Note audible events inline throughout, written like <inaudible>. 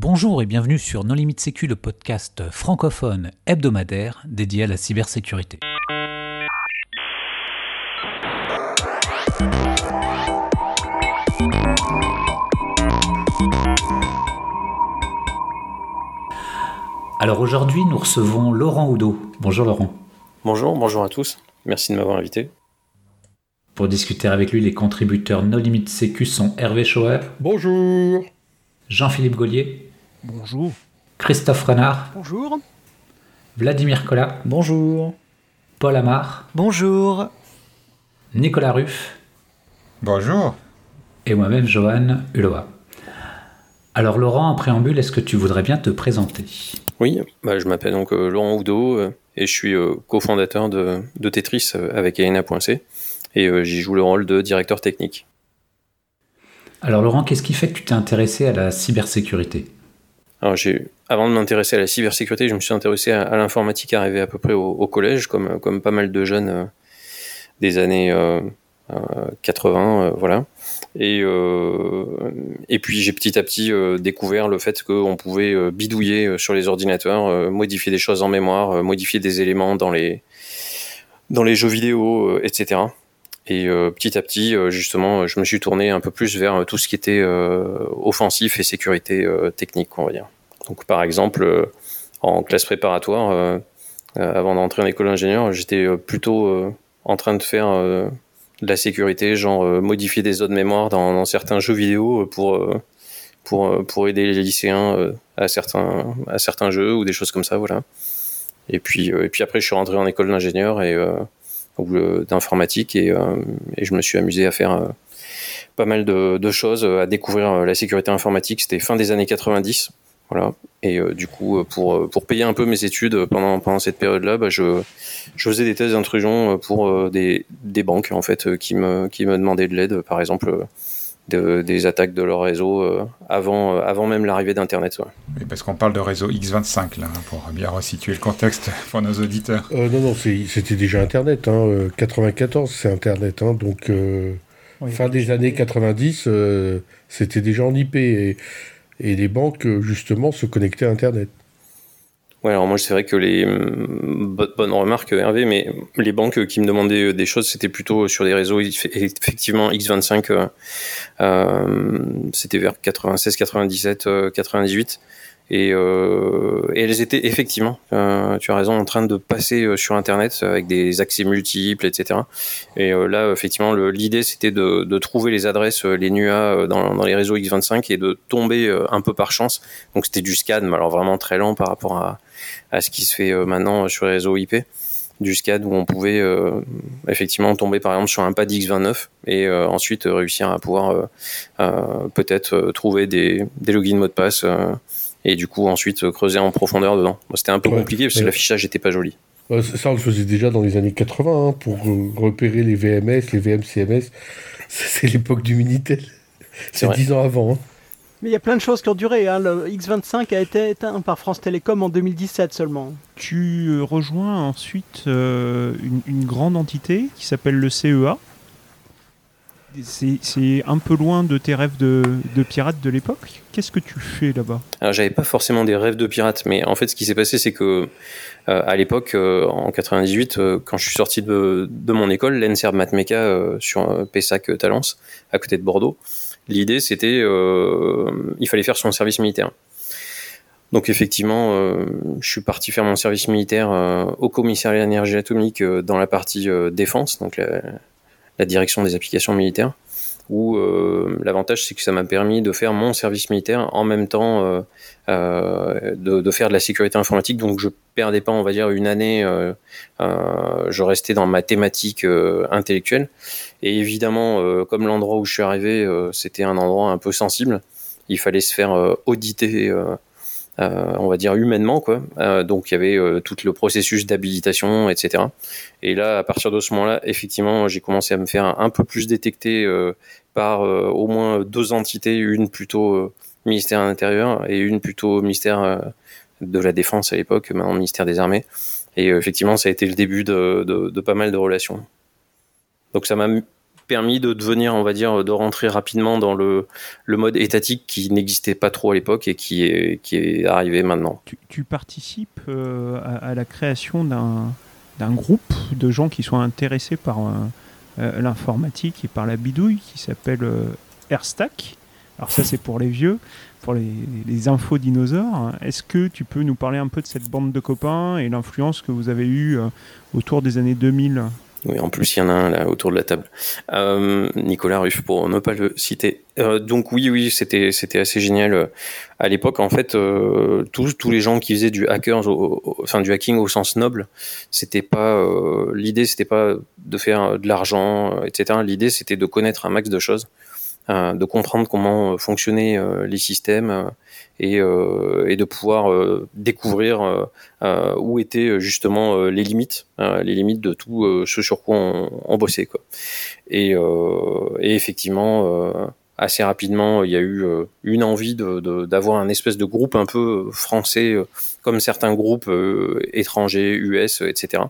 Bonjour et bienvenue sur Non Limite Sécu, le podcast francophone hebdomadaire dédié à la cybersécurité. Alors aujourd'hui, nous recevons Laurent Oudot. Bonjour Laurent. Bonjour, bonjour à tous. Merci de m'avoir invité. Pour discuter avec lui, les contributeurs No Limite Sécu sont Hervé Schauer. Bonjour. Jean-Philippe Gaulier. Bonjour. Christophe Renard. Bonjour. Vladimir Collat. Bonjour. Paul Amar. Bonjour. Nicolas Ruff. Bonjour. Et moi-même, Johan Hulot. Alors Laurent, en préambule, est-ce que tu voudrais bien te présenter? Oui, bah, je m'appelle donc euh, Laurent Oudot euh, et je suis euh, cofondateur de, de, Tetris avec Elena.c et j'y joue le rôle de directeur technique. Alors Laurent, qu'est-ce qui fait que tu t'es intéressé à la cybersécurité? Alors avant de m'intéresser à la cybersécurité, je me suis intéressé à, l'informatique arrivé à peu près au, collège, comme, comme pas mal de jeunes des années 80, voilà. Et, euh, et puis j'ai petit à petit euh, découvert le fait qu'on pouvait euh, bidouiller sur les ordinateurs, modifier des choses en mémoire, modifier des éléments dans les, dans les jeux vidéo, etc. Et petit à petit, justement, je me suis tourné un peu plus vers tout ce qui était offensif et sécurité technique, on va dire. Donc par exemple, en classe préparatoire, avant d'entrer en école d'ingénieur, j'étais plutôt en train de faire de la sécurité, genre euh, modifier des zones mémoire dans, certains jeux vidéo pour euh, pour euh, pour aider les lycéens à certains à certains jeux ou des choses comme ça, voilà. Et puis et puis après, je suis rentré en école d'ingénieur et d'informatique et, et, je me suis amusé à faire pas mal de, choses, à découvrir la sécurité informatique. C'était fin des années 90. Voilà. Et euh, du coup, euh, pour, euh, pour payer un peu mes études pendant, pendant cette période-là, bah, je, je faisais des tests d'intrusion pour des, des banques en fait qui me, qui me demandaient de l'aide, par exemple de, des attaques de leur réseau avant, avant même l'arrivée d'Internet. Oui, parce qu'on parle de réseau X25 là, hein, pour bien resituer le contexte <laughs> pour nos auditeurs. non, non, c'était déjà Internet. Hein, 94, c'est Internet. Hein, donc, fin des années 90, c'était déjà en IP. Et et les banques, justement, se connectaient à Internet. Ouais, alors moi, c'est vrai que les mm, bonnes remarques, Hervé, mais les banques qui me demandaient des choses, c'était plutôt sur des réseaux, effectivement, X25, euh, euh, c'était vers 96, 97, 98. Et, euh, elles étaient effectivement, euh, tu as raison, en train de passer euh, sur Internet avec des accès multiples, etc. Et euh, là, effectivement, l'idée c'était de, trouver les adresses, euh, les NUA dans, les réseaux X25 et de tomber un peu par chance. Donc c'était du SCAD, mais alors vraiment très lent par rapport à, à ce qui se fait maintenant sur les réseaux IP du SCAD où on pouvait euh, effectivement tomber par exemple sur un pad X29 et euh, ensuite réussir à pouvoir euh, peut-être trouver des, des logins mot de passe et du coup ensuite creuser en profondeur dedans. C'était un peu compliqué parce que l'affichage n'était pas joli. Ça, on le faisait déjà dans les années 80 hein, pour repérer les VMS, les VMCMS. <laughs> C'est l'époque du Minitel. C'est dix ans avant. Hein. Mais il y a plein de choses qui ont duré. Hein. Le X25 a été éteint par France Télécom en 2017 seulement. Tu euh, rejoins ensuite euh, une, une, grande entité qui s'appelle le CEA c'est un peu loin de tes rêves de, de pirate de l'époque. Qu'est-ce que tu fais là-bas? Alors j'avais pas forcément des rêves de pirate, mais en fait ce qui s'est passé c'est que euh, à l'époque, euh, en 98, euh, quand je suis sorti de, de mon école, l'ENSERB Matmeca sur Pessac Talence, à côté de Bordeaux, l'idée c'était il fallait faire son service militaire. Donc effectivement, je suis parti faire mon service militaire au commissariat d'énergie atomique dans la partie défense, donc la direction des applications militaires, où euh, l'avantage c'est que ça m'a permis de faire mon service militaire en même temps euh, euh, de, de, faire de la sécurité informatique. Donc je perdais pas, on va dire, une année. Je restais dans ma thématique intellectuelle. Et évidemment, comme l'endroit où je suis arrivé, c'était un endroit un peu sensible. Il fallait se faire auditer euh, on va dire humainement quoi. Euh, donc il y avait euh, tout le processus d'habilitation, etc. Et là, à partir de ce moment-là, effectivement, j'ai commencé à me faire un peu plus détecter par au moins deux entités, une plutôt ministère de l'Intérieur et une plutôt ministère de la Défense à l'époque, maintenant ministère des Armées. Et effectivement, ça a été le début de, de, de pas mal de relations. Donc ça m'a permis de devenir, on va dire, de rentrer rapidement dans le, le mode étatique qui n'existait pas trop à l'époque et qui est, qui est arrivé maintenant. Tu, participes euh, à, la création d'un groupe de gens qui sont intéressés par euh, l'informatique et par la bidouille qui s'appelle AirStack. Alors ça c'est pour les vieux, pour les, les infos dinosaures. Est-ce que tu peux nous parler un peu de cette bande de copains et l'influence que vous avez eue autour des années 2000 oui, en plus, il y en a un là autour de la table. Euh, Nicolas Ruff, pour ne pas le citer. Euh, donc oui, oui, c'était c'était assez génial. À l'époque, en fait, euh, tous tous les gens qui faisaient du hacker, enfin du hacking au sens noble, c'était pas l'idée, c'était pas de faire de l'argent, etc. L'idée, c'était de connaître un max de choses, de comprendre comment fonctionnaient les systèmes et, et de pouvoir découvrir où étaient justement les limites, les limites de tout ce sur quoi on, on bossait quoi. Et, et effectivement assez rapidement, il y a eu une envie d'avoir un espèce de groupe un peu français, comme certains groupes étrangers, US, etc.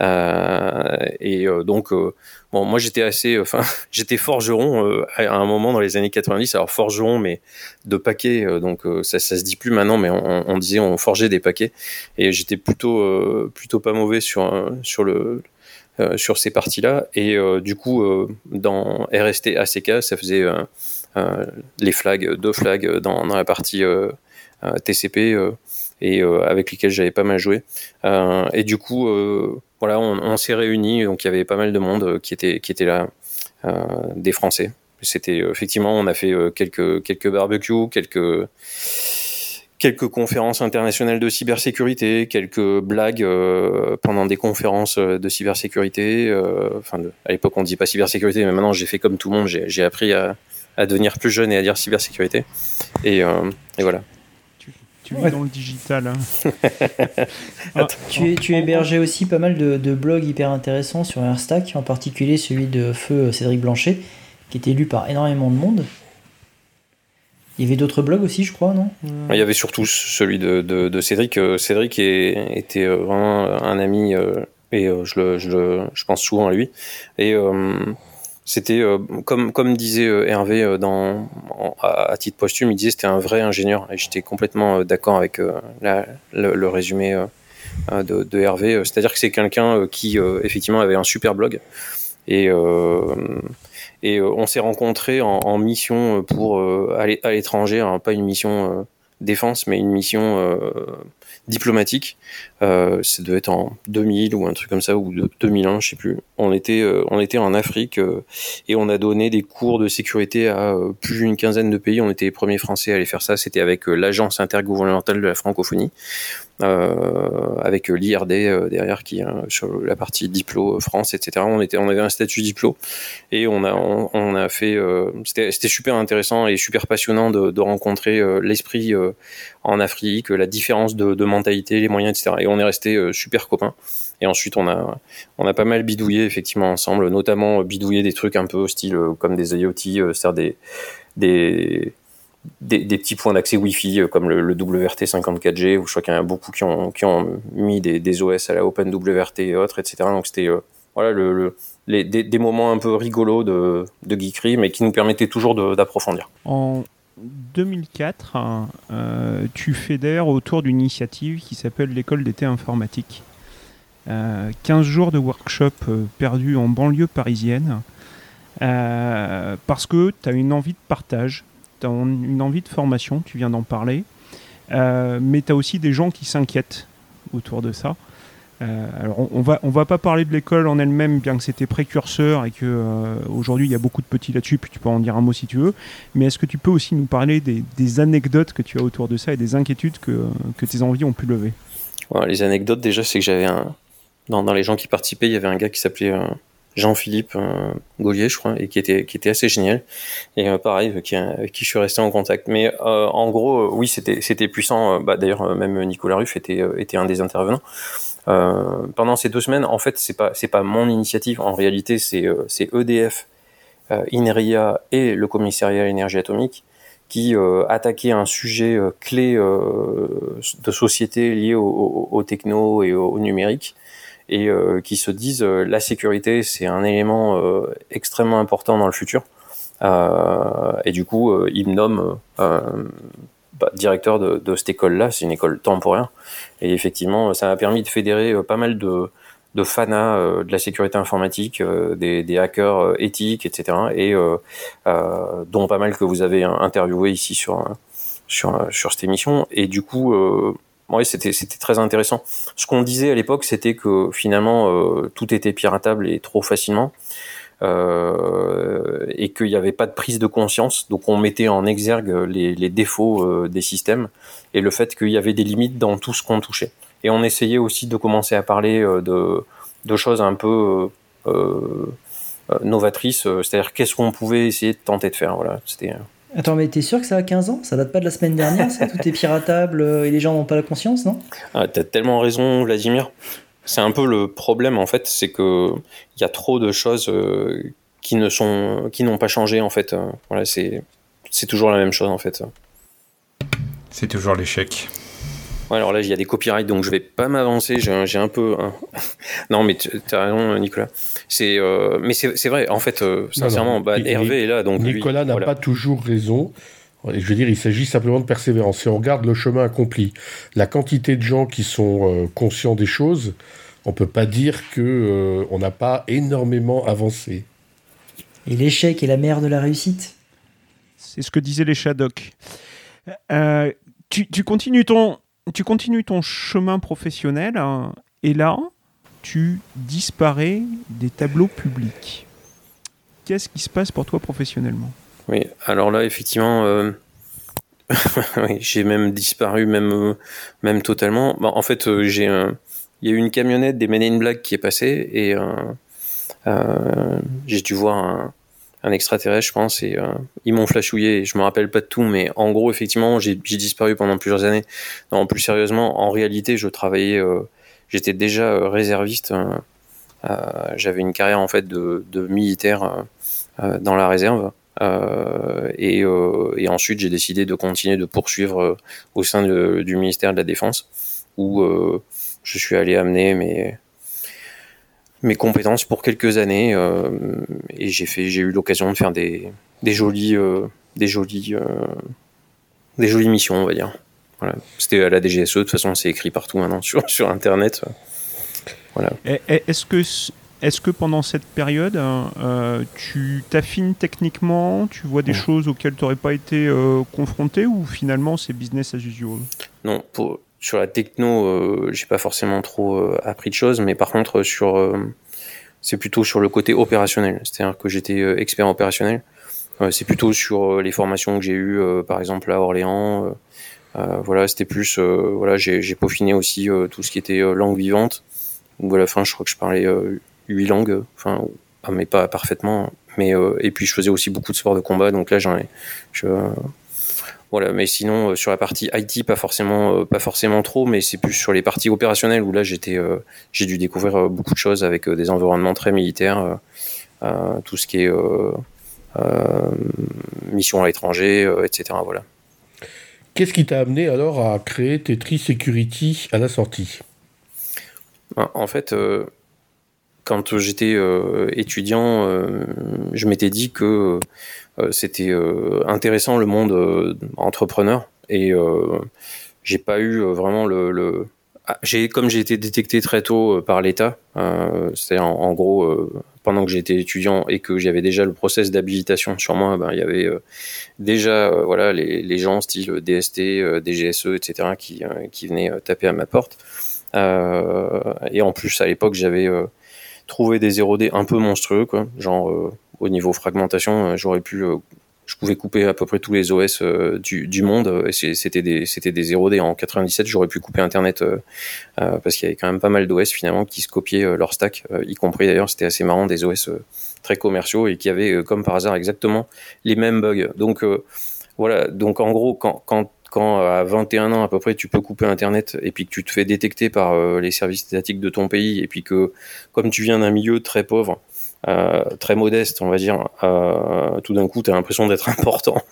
Euh, et donc, bon, moi j'étais assez, enfin, <laughs> j'étais forgeron à un moment dans les années 90. Alors forgeron, mais de paquets, donc ça, ça se dit plus maintenant, mais on, on disait on forgeait des paquets. Et j'étais plutôt, plutôt pas mauvais sur sur le euh, sur ces parties-là. Et euh, du coup, euh, dans RST ACK, ça faisait les flags, deux flags dans, dans la partie TCP et avec lesquels j'avais pas mal joué. et du coup, voilà, on, s'est réunis, donc il y avait pas mal de monde qui était qui était là, des Français. C'était effectivement, on a fait quelques quelques barbecues, quelques quelques conférences internationales de cybersécurité, quelques blagues euh, pendant des conférences euh, de cybersécurité. Euh, enfin, à l'époque, on ne dit pas cybersécurité, mais maintenant, j'ai fait comme tout le monde. J'ai appris à, à, devenir plus jeune et à dire cybersécurité. Et, et voilà. Tu, dans le digital. Hein. <laughs> Ah, tu, es, tu hébergeais aussi pas mal de, de, blogs hyper intéressants sur Airstack, en particulier celui de Feu Cédric Blanchet, qui était lu par énormément de monde. Il y avait d'autres blogs aussi, je crois, non? Il y avait surtout celui de, de, Cédric. Euh, Cédric était euh, vraiment un ami euh, et je, le, je, je, pense souvent à lui. Et c'était comme comme disait Hervé dans à, titre posthume, il disait c'était un vrai ingénieur. Et j'étais complètement d'accord avec le, résumé de, Hervé. C'est-à-dire que c'est quelqu'un qui effectivement avait un super blog. Et et euh, on s'est rencontrés en, mission pour euh, aller à l'étranger, hein, pas une mission euh, défense, mais une mission diplomatique. Euh, ça devait être en 2000 ou un truc comme ça, ou 2001, je sais plus. On était, on était en Afrique et on a donné des cours de sécurité à plus d'une quinzaine de pays. On était les premiers Français à aller faire ça. C'était avec l'agence intergouvernementale de la francophonie. Euh, avec l'IRD euh, derrière qui sur la partie diplo France, etc. On était, on avait un statut diplo et on a, on, a fait, euh, c'était super intéressant et super passionnant de, de rencontrer l'esprit en Afrique, la différence de, de, mentalité, les moyens, etc. Et on est resté super copains. Et ensuite, on a, on a pas mal bidouillé effectivement ensemble, notamment bidouillé des trucs un peu style comme des IoT, c'est-à-dire des, des des, petits points d'accès Wi-Fi euh, comme le, WRT54G, où je crois qu'il y en a beaucoup qui ont, mis des, OS à la OpenWRT et autres, etc. Donc c'était euh, voilà, le, les, des, moments un peu rigolos de, de geekery, mais qui nous permettaient toujours d'approfondir. En 2004, euh, tu fédères autour d'une initiative qui s'appelle l'école d'été informatique. 15 jours de workshop perdus en banlieue parisienne. parce que tu as une envie de partage, tu as une envie de formation, tu viens d'en parler, euh, mais tu as aussi des gens qui s'inquiètent autour de ça. Euh, alors on, va on va pas parler de l'école en elle-même, bien que c'était précurseur et que euh, aujourd'hui il y a beaucoup de petits là-dessus, puis tu peux en dire un mot si tu veux. Mais est-ce que tu peux aussi nous parler des, des, anecdotes que tu as autour de ça et des inquiétudes que, que tes envies ont pu lever? Les anecdotes déjà, c'est que j'avais un dans, dans, les gens qui participaient, il y avait un gars qui s'appelait Jean-Philippe euh, Gaulier, je crois, et qui était qui était assez génial. Et euh, pareil, avec qui, avec qui je suis resté en contact. Mais euh, en gros, oui, c'était puissant. Bah, D'ailleurs, même Nicolas Ruff était un des intervenants. pendant ces deux semaines, en fait, c'est pas c'est pas mon initiative. En réalité, c'est EDF, INRIA et le commissariat à l'énergie atomique qui euh, attaquaient un sujet clé de société lié au, techno et au, numérique et qui se disent la sécurité c'est un élément extrêmement important dans le futur. et du coup, ils me nomment bah, directeur de, de cette école-là. C'est une école temporaire. Et effectivement, ça m'a permis de fédérer pas mal de, de fanas euh, de la sécurité informatique, euh, des, des, hackers euh, éthiques, etc. Et dont pas mal que vous avez interviewé ici sur sur sur cette émission. Et du coup, ouais, c'était très intéressant. Ce qu'on disait à l'époque, c'était que finalement tout était piratable et trop facilement. Euh, et qu'il n'y avait pas de prise de conscience. Donc on mettait en exergue les, défauts des systèmes et le fait qu'il y avait des limites dans tout ce qu'on touchait. Et on essayait aussi de commencer à parler euh, de, de choses un peu euh, euh, novatrices, c'est-à-dire qu'est-ce qu'on pouvait essayer de tenter de faire. Voilà, c'était. Attends, mais t'es sûr que ça a 15 ans? Ça date pas de la semaine dernière, ça? Tout est piratable et les gens n'ont pas la conscience, non? Ah, T'as tellement raison, Vladimir. C'est un peu le problème, en fait, c'est que il y a trop de choses qui ne sont, qui n'ont pas changé, en fait. Voilà, c'est, c'est toujours la même chose, en fait. C'est toujours l'échec. Ouais, alors là, il y a des copyrights, donc je vais pas m'avancer. J'ai un peu. <laughs> non, mais tu as raison, Nicolas. C'est, euh, mais c'est vrai. En fait, euh, sincèrement, bah, Hervé est là, donc Nicolas n'a pas toujours raison. Je veux dire, il s'agit simplement de persévérance. Si on regarde le chemin accompli, la quantité de gens qui sont euh, conscients des choses, on peut pas dire que on n'a pas énormément avancé. Et l'échec est la mère de la réussite. C'est ce que disaient les Shadok. tu, tu continues ton, tu continues ton chemin professionnel hein, et là, tu disparais des tableaux publics. Qu'est-ce qui se passe pour toi professionnellement? Oui, alors là, effectivement, euh, <laughs> j'ai même disparu, même, euh, même totalement. En fait, euh, j'ai il y a eu une camionnette des Men in Black qui est passée et j'ai dû voir un, un extraterrestre, je pense, et euh, ils m'ont flashouillé. Je me rappelle pas de tout, mais en gros, effectivement, j'ai disparu pendant plusieurs années. Non, plus sérieusement, en réalité, je travaillais, euh, j'étais déjà euh, réserviste. J'avais une carrière en fait de, militaire dans la réserve. Et, ensuite, j'ai décidé de continuer de poursuivre au sein du ministère de la Défense, où je suis allé amener mes mes compétences pour quelques années euh, et j'ai fait j'ai eu l'occasion de faire des des jolies euh, des jolies euh, des jolies missions on va dire. Voilà. C'était à la DGSE de toute façon c'est écrit partout maintenant <laughs> sur sur internet. Voilà. Est-ce que est-ce que pendant cette période, tu t'affines techniquement, tu vois des choses auxquelles tu n'aurais pas été confronté ou finalement c'est business as usual? Non, pour, sur la techno, euh, j'ai pas forcément trop euh, appris de choses, mais par contre sur euh, c'est plutôt sur le côté opérationnel, c'est-à-dire que j'étais expert opérationnel. c'est plutôt sur les formations que j'ai eues, par exemple à Orléans. voilà, c'était plus voilà, j'ai peaufiné aussi tout ce qui était langue vivante. Où à la fin, je crois que je parlais huit langues, enfin, ah, mais pas parfaitement. Mais et puis je faisais aussi beaucoup de sports de combat, donc là j'en ai, je, voilà, mais sinon euh, sur la partie IT, pas forcément, euh, pas forcément trop, mais c'est plus sur les parties opérationnelles où là j'étais, euh, j'ai dû découvrir beaucoup de choses avec des environnements très militaires, tout ce qui est mission à l'étranger, etc. Voilà. Qu'est-ce qui t'a amené alors à créer Tetris Security à la sortie? Ben, En fait, quand j'étais étudiant, je m'étais dit que euh, c'était euh, intéressant le monde euh, entrepreneur et j'ai pas eu vraiment le, ah, comme j'ai été détecté très tôt par l'État, c'est-à-dire en, gros pendant que j'étais étudiant et que j'avais déjà le process d'habilitation sur moi, ben, il y avait déjà voilà les, les, gens style DST, DGSE, etc. qui, qui venaient taper à ma porte. et en plus à l'époque j'avais trouvé des 0D un peu monstrueux quoi, genre au niveau fragmentation, euh, j'aurais pu euh, je pouvais couper à peu près tous les OS euh, du, du, monde. C'était des, c'était des 0D. En 97, j'aurais pu couper Internet parce qu'il y avait quand même pas mal d'OS finalement qui se copiaient leur stack, y compris d'ailleurs, c'était assez marrant, des OS très commerciaux et qui avaient comme par hasard exactement les mêmes bugs. Donc voilà, donc en gros, quand, quand, quand à 21 ans à peu près tu peux couper Internet et puis que tu te fais détecter par les services étatiques de ton pays et puis que comme tu viens d'un milieu très pauvre, euh, très modeste, on va dire, euh, tout d'un coup, tu as l'impression d'être <laughs> important.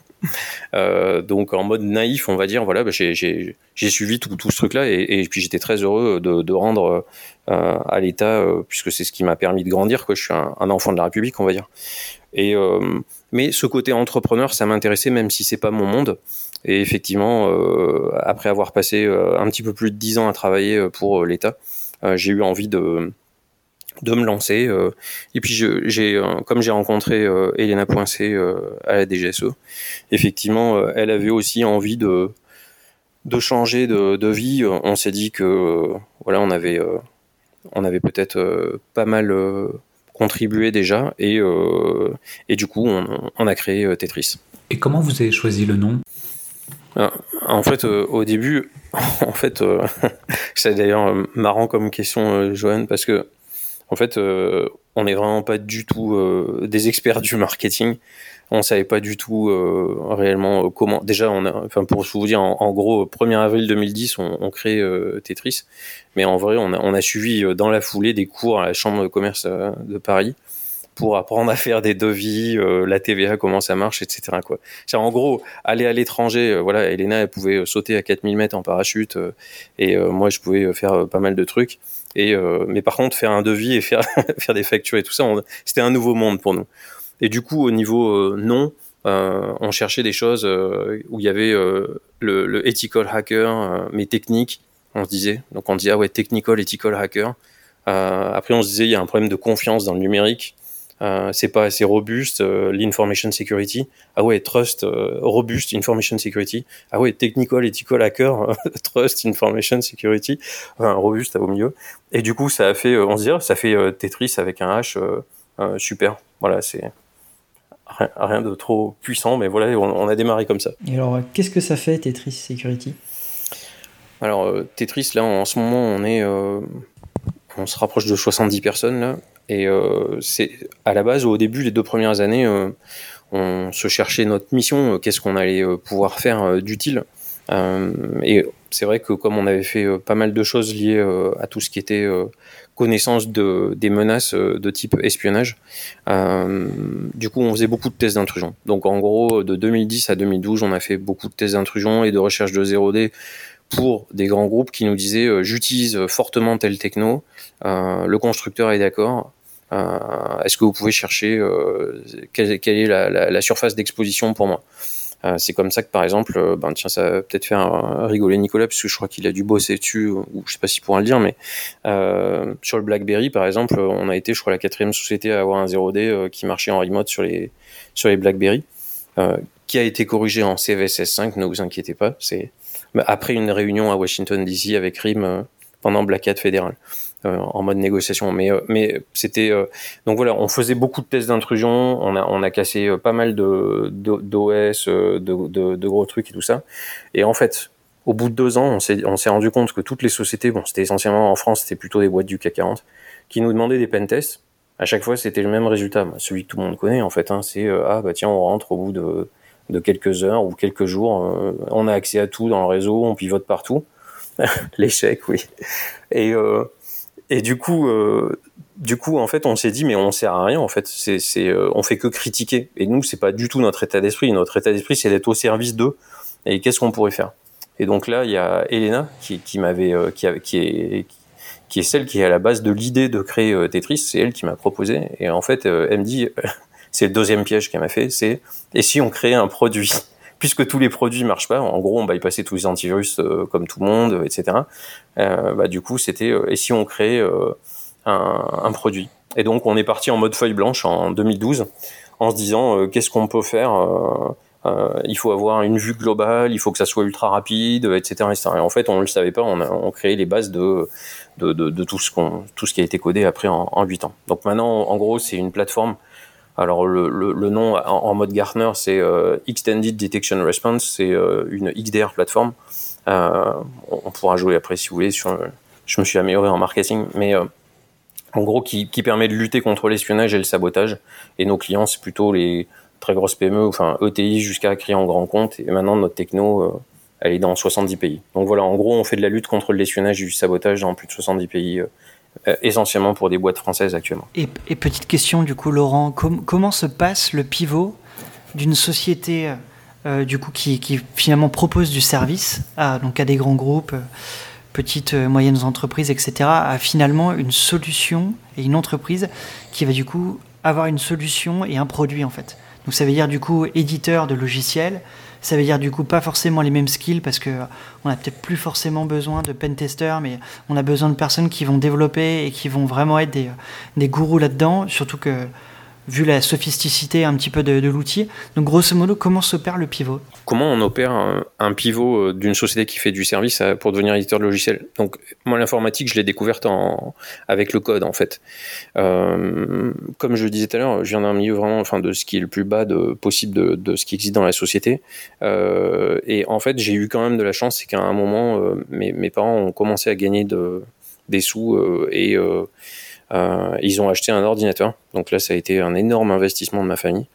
donc en mode naïf, on va dire, voilà, bah, j'ai suivi tout, ce truc-là et, puis j'étais très heureux de, rendre à l'État, puisque c'est ce qui m'a permis de grandir. Quoi. Je suis un, enfant de la République, on va dire. Mais ce côté entrepreneur, ça m'intéressait, même si c'est pas mon monde. Et effectivement, euh, après avoir passé euh, un petit peu plus de dix ans à travailler euh, pour l'État, j'ai eu envie de de me lancer. et puis, j'ai, comme j'ai rencontré Elena Poincé à la DGSE, effectivement, elle avait aussi envie de de changer de, vie. On s'est dit que voilà, on avait on avait peut-être pas mal contribué déjà, et et du coup, on, a créé Tetris. Et comment vous avez choisi le nom? En fait, euh, au début, <laughs> en fait, euh, <laughs> c'est d'ailleurs marrant comme question, Joanne, parce que en fait, on n'est vraiment pas du tout des experts du marketing. On savait pas du tout réellement comment. Déjà, on a, enfin pour vous dire, en, gros, 1er avril 2010, on, on crée Tetris, mais en vrai, on a, on a suivi dans la foulée des cours à la Chambre de commerce de Paris pour apprendre à faire des devis, euh, la TVA, comment ça marche, etc. Quoi. En gros, aller à l'étranger, euh, voilà, Elena, elle pouvait euh, sauter à 4000 mètres en parachute, et moi, je pouvais faire pas mal de trucs. Et, mais par contre, faire un devis et faire, <laughs> faire des factures et tout ça, c'était un nouveau monde pour nous. Et du coup, au niveau nom, on cherchait des choses où il y avait le, le, ethical hacker, mais technique, on se disait. Donc on disait, ah ouais, technical, ethical hacker. après, on se disait, il y a un problème de confiance dans le numérique. Euh, c'est pas assez robuste, euh, l'information security. Ah ouais, trust, euh, robuste, information security. Ah ouais, technical, ethical, hacker, <laughs> trust, information security. Enfin, robuste au mieux. Et du coup, ça a fait, on se dirait, ça fait Tetris avec un H super. Voilà, c'est rien de trop puissant, mais voilà, on, a démarré comme ça. Et alors, qu'est-ce que ça fait Tetris Security? Alors, Tetris, là, en ce moment, on est, on se rapproche de 70 personnes là, et euh, c'est à la base, au début, les deux premières années, euh, on se cherchait notre mission, euh, qu'est-ce qu'on allait pouvoir faire d'utile. et c'est vrai que comme on avait fait pas mal de choses liées à tout ce qui était connaissance de, des menaces de type espionnage. du coup, on faisait beaucoup de tests d'intrusion. Donc, en gros, de 2010 à 2012, on a fait beaucoup de tests d'intrusion et de recherche de 0D pour des grands groupes qui nous disaient j'utilise fortement tel techno, le constructeur est d'accord, est-ce que vous pouvez chercher euh, quelle, est la, surface d'exposition pour moi? Euh, c'est comme ça que par exemple, ben tiens, ça va peut-être faire rigoler Nicolas parce que je crois qu'il a dû bosser dessus, ou je sais pas s'il pourra le dire, mais sur le BlackBerry par exemple, on a été, je crois, la quatrième société à avoir un 0D qui marchait en remote sur les sur les BlackBerry, qui a été corrigé en CVSS 5, ne vous inquiétez pas. C'est après une réunion à Washington DC avec RIM pendant Black Hat fédéral. Euh, en mode négociation. Mais, euh, mais c'était euh, donc voilà, on faisait beaucoup de tests d'intrusion, on a, on a cassé pas mal de d'OS, de, de, de, gros trucs et tout ça. Et en fait, au bout de deux ans, on s'est, on s'est rendu compte que toutes les sociétés, bon, c'était essentiellement en France, c'était plutôt des boîtes du CAC 40, qui nous demandaient des pen tests. À chaque fois, c'était le même résultat, bah, celui que tout le monde connaît en fait. Hein, c'est ah bah tiens, on rentre au bout de, de quelques heures ou quelques jours, on a accès à tout dans le réseau, on pivote partout. <laughs> L'échec, oui. Et euh, et du coup, euh, du coup, en fait, on s'est dit, mais on sert à rien. En fait, c'est, c'est, euh, on fait que critiquer. Et nous, c'est pas du tout notre état d'esprit. Notre état d'esprit, c'est d'être au service d'eux. Et qu'est-ce qu'on pourrait faire? Et donc là, il y a Elena qui, qui m'avait, euh, qui, qui est, qui est celle qui est à la base de l'idée de créer euh, Tetris. C'est elle qui m'a proposé. Et en fait, elle me dit, <laughs> c'est le deuxième piège qu'elle m'a fait. C'est et si on créait un produit puisque tous les produits marchent pas, en gros, on bypassait tous les antivirus euh, comme tout le monde, etc. Euh, bah, du coup, c'était euh, et si on créait un, un, produit? Et donc, on est parti en mode feuille blanche en 2012, en se disant qu'est-ce qu'on peut faire il faut avoir une vue globale, il faut que ça soit ultra rapide, etc. etc. Et en fait, on ne le savait pas, on a on les bases de, de, de, de tout, ce qu'on, tout ce qui a été codé après en, en 8 ans. Donc maintenant, en gros, c'est une plateforme alors le, le, nom en, mode Gartner, c'est euh, Extended Detection Response, c'est euh, une XDR plateforme. Euh, on, pourra jouer après si vous voulez. Sur, je me suis amélioré en marketing, mais en gros qui, qui, permet de lutter contre l'espionnage et le sabotage. Et nos clients, c'est plutôt les très grosses PME, enfin ETI jusqu'à en grand compte. Et maintenant notre techno, elle est dans 70 pays. Donc voilà, en gros, on fait de la lutte contre l'espionnage et du sabotage dans plus de 70 pays euh, essentiellement pour des boîtes françaises actuellement. Et, petite question du coup, Laurent, comment se passe le pivot d'une société du coup, qui, qui, finalement propose du service à, donc à des grands groupes, petites, moyennes entreprises, etc., à finalement une solution et une entreprise qui va du coup avoir une solution et un produit en fait? Donc ça veut dire du coup éditeur de logiciels, ça veut dire du coup pas forcément les mêmes skills parce que on a peut-être plus forcément besoin de pen testers, mais on a besoin de personnes qui vont développer et qui vont vraiment être des, des gourous là-dedans. Surtout que vu la sophisticité un petit peu de, l'outil. Donc grosso modo, comment s'opère le pivot? Comment on opère un, pivot euh, d'une société qui fait du service pour devenir éditeur de logiciel Donc moi l'informatique, je l'ai découverte en, avec le code en fait. Euh, comme je le disais tout à l'heure, je viens d'un milieu vraiment, enfin de ce qui est le plus bas possible de, ce qui existe dans la société. Euh, et en fait, j'ai eu quand même de la chance, c'est qu'à un moment, mes, parents ont commencé à gagner de, des sous et euh, ils ont acheté un ordinateur. Donc là, ça a été un énorme investissement de ma famille.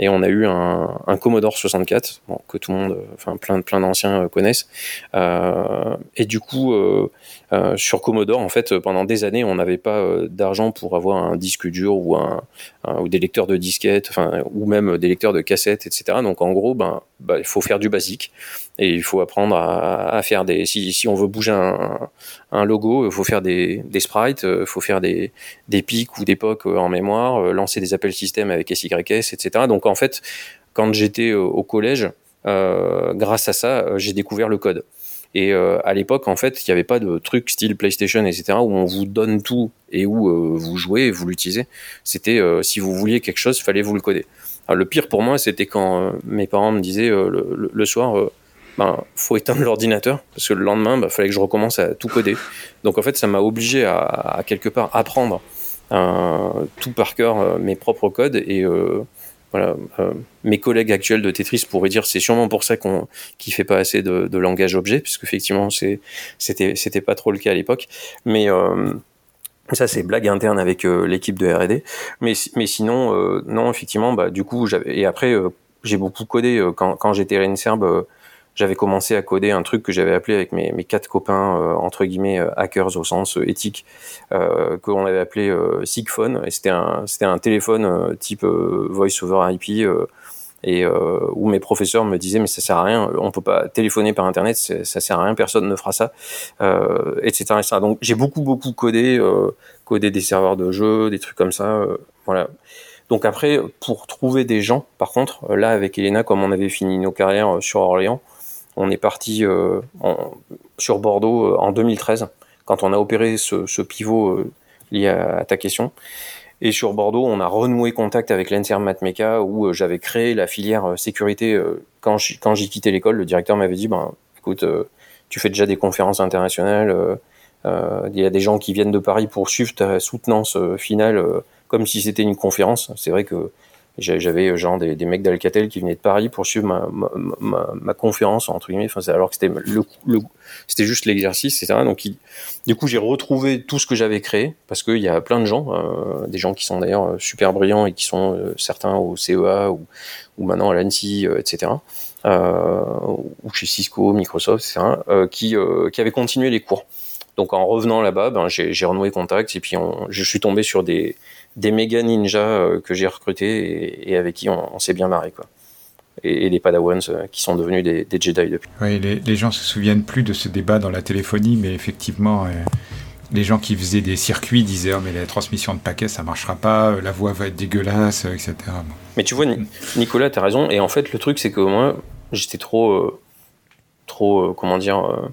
Et on a eu un, Commodore 64, bon, que tout le monde, enfin plein, plein d'anciens euh, connaissent. Euh, et du coup, euh, euh, sur Commodore, en fait, pendant des années, on n'avait pas euh, d'argent pour avoir un disque dur ou, un, ou des lecteurs de disquettes, ou même des lecteurs de cassettes, etc. Donc en gros, ben, ben, il faut faire du basique et il faut apprendre à, faire des. Si, si, on veut bouger un, un logo, il faut faire des, des sprites, il faut faire des, des pics ou des POC en mémoire, lancer des appels système avec SYS, etc. Donc en fait, quand j'étais au collège, euh, grâce à ça, j'ai découvert le code. Et euh, à l'époque, en fait, il n'y avait pas de truc style PlayStation, etc., où on vous donne tout et où euh, vous jouez et vous l'utilisez. C'était euh, si vous vouliez quelque chose, fallait vous le coder. Alors, le pire pour moi, c'était quand mes parents me disaient le, le, soir, ben, faut éteindre l'ordinateur parce que le lendemain, il ben, fallait que je recommence à tout coder. Donc en fait, ça m'a obligé à, quelque part apprendre tout par cœur mes propres codes et voilà, euh, mes collègues actuels de Tetris pourraient dire c'est sûrement pour ça qu'on qui fait pas assez de, langage objet, puisque effectivement c'était c'était pas trop le cas à l'époque. Mais euh, ça c'est blague interne avec euh, l'équipe de R&D. Mais mais sinon euh, non effectivement bah du coup j'avais et après j'ai beaucoup codé quand quand j'étais à l'INSERB j'avais commencé à coder un truc que j'avais appelé avec mes, mes quatre copains euh, entre guillemets euh, hackers au sens euh, éthique euh, que l'on avait appelé euh, Sigphone et c'était un c'était un téléphone type voice over IP et où mes professeurs me disaient mais ça sert à rien on peut pas téléphoner par internet ça sert à rien personne ne fera ça etc., etc. donc j'ai beaucoup beaucoup codé codé des serveurs de jeux des trucs comme ça voilà donc après, pour trouver des gens, par contre, là avec Elena, comme on avait fini nos carrières sur Orléans, on est parti euh, sur Bordeaux euh, en 2013, quand on a opéré ce, pivot euh, lié à, ta question. Et sur Bordeaux, on a renoué contact avec l'NCR Matmeca où j'avais créé la filière sécurité. quand j'ai quitté l'école, le directeur m'avait dit, ben, écoute, tu fais déjà des conférences internationales, il y a des gens qui viennent de Paris pour suivre ta soutenance finale comme si c'était une conférence. C'est vrai que j'avais euh, genre des, mecs d'Alcatel qui venaient de Paris pour suivre ma, conférence entre guillemets. Alors que c'était juste l'exercice, etc. Donc, du coup, j'ai retrouvé tout ce que j'avais créé parce qu'il y a plein de gens, euh, des gens qui sont d'ailleurs euh, super brillants et qui sont certains au CEA ou, maintenant à l'ANSI, etc. Ou chez Cisco, Microsoft, etc. qui avaient continué les cours. Donc en revenant là-bas, ben, j'ai renoué contact et puis on, je suis tombé sur des, des méga ninjas euh, que j'ai recrutés et, avec qui on, s'est bien marré. Quoi. Et, des Padawans euh, qui sont devenus des, Jedi depuis. Oui, les, les, gens se souviennent plus de ce débat dans la téléphonie, mais effectivement, euh, les gens qui faisaient des circuits disaient oh, mais la transmission de paquets ça marchera pas, la voix va être dégueulasse, etc. Mais tu vois, Nicolas, tu as raison. Et en fait, le truc, c'est que moi, j'étais trop, trop, comment dire,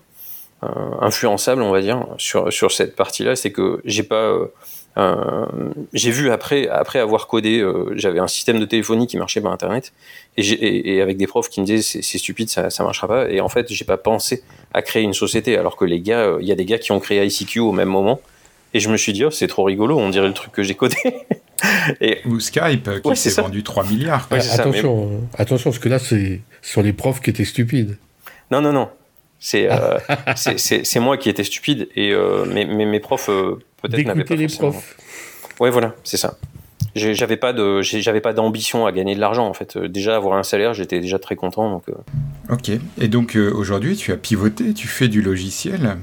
influençable, on va dire, sur, sur cette partie-là. C'est que j'ai pas j'ai vu après, après avoir codé, euh, j'avais un système de téléphonie qui marchait par Internet, et, et avec des profs qui me disaient c'est stupide, ça, ça marchera pas. Et en fait, j'ai pas pensé à créer une société, alors que les gars, euh, il y a des gars qui ont créé ICQ au même moment. Et je me suis dit, oh, c'est trop rigolo, on dirait le truc que j'ai codé. <laughs> et... Ou Skype, qui s'est vendu 3 milliards. attention, attention, parce que là, c'est sur les profs qui étaient stupides. Non, non, non. C'est euh, <laughs> c'est moi qui étais stupide et euh, mes, mes, profs euh, peut-être n'avaient pas les profs. Ouais, voilà, c'est ça. J'avais pas de j'avais pas d'ambition à gagner de l'argent en fait. Déjà avoir un salaire, j'étais déjà très content donc. Ok. Et donc aujourd'hui, tu as pivoté, tu fais du logiciel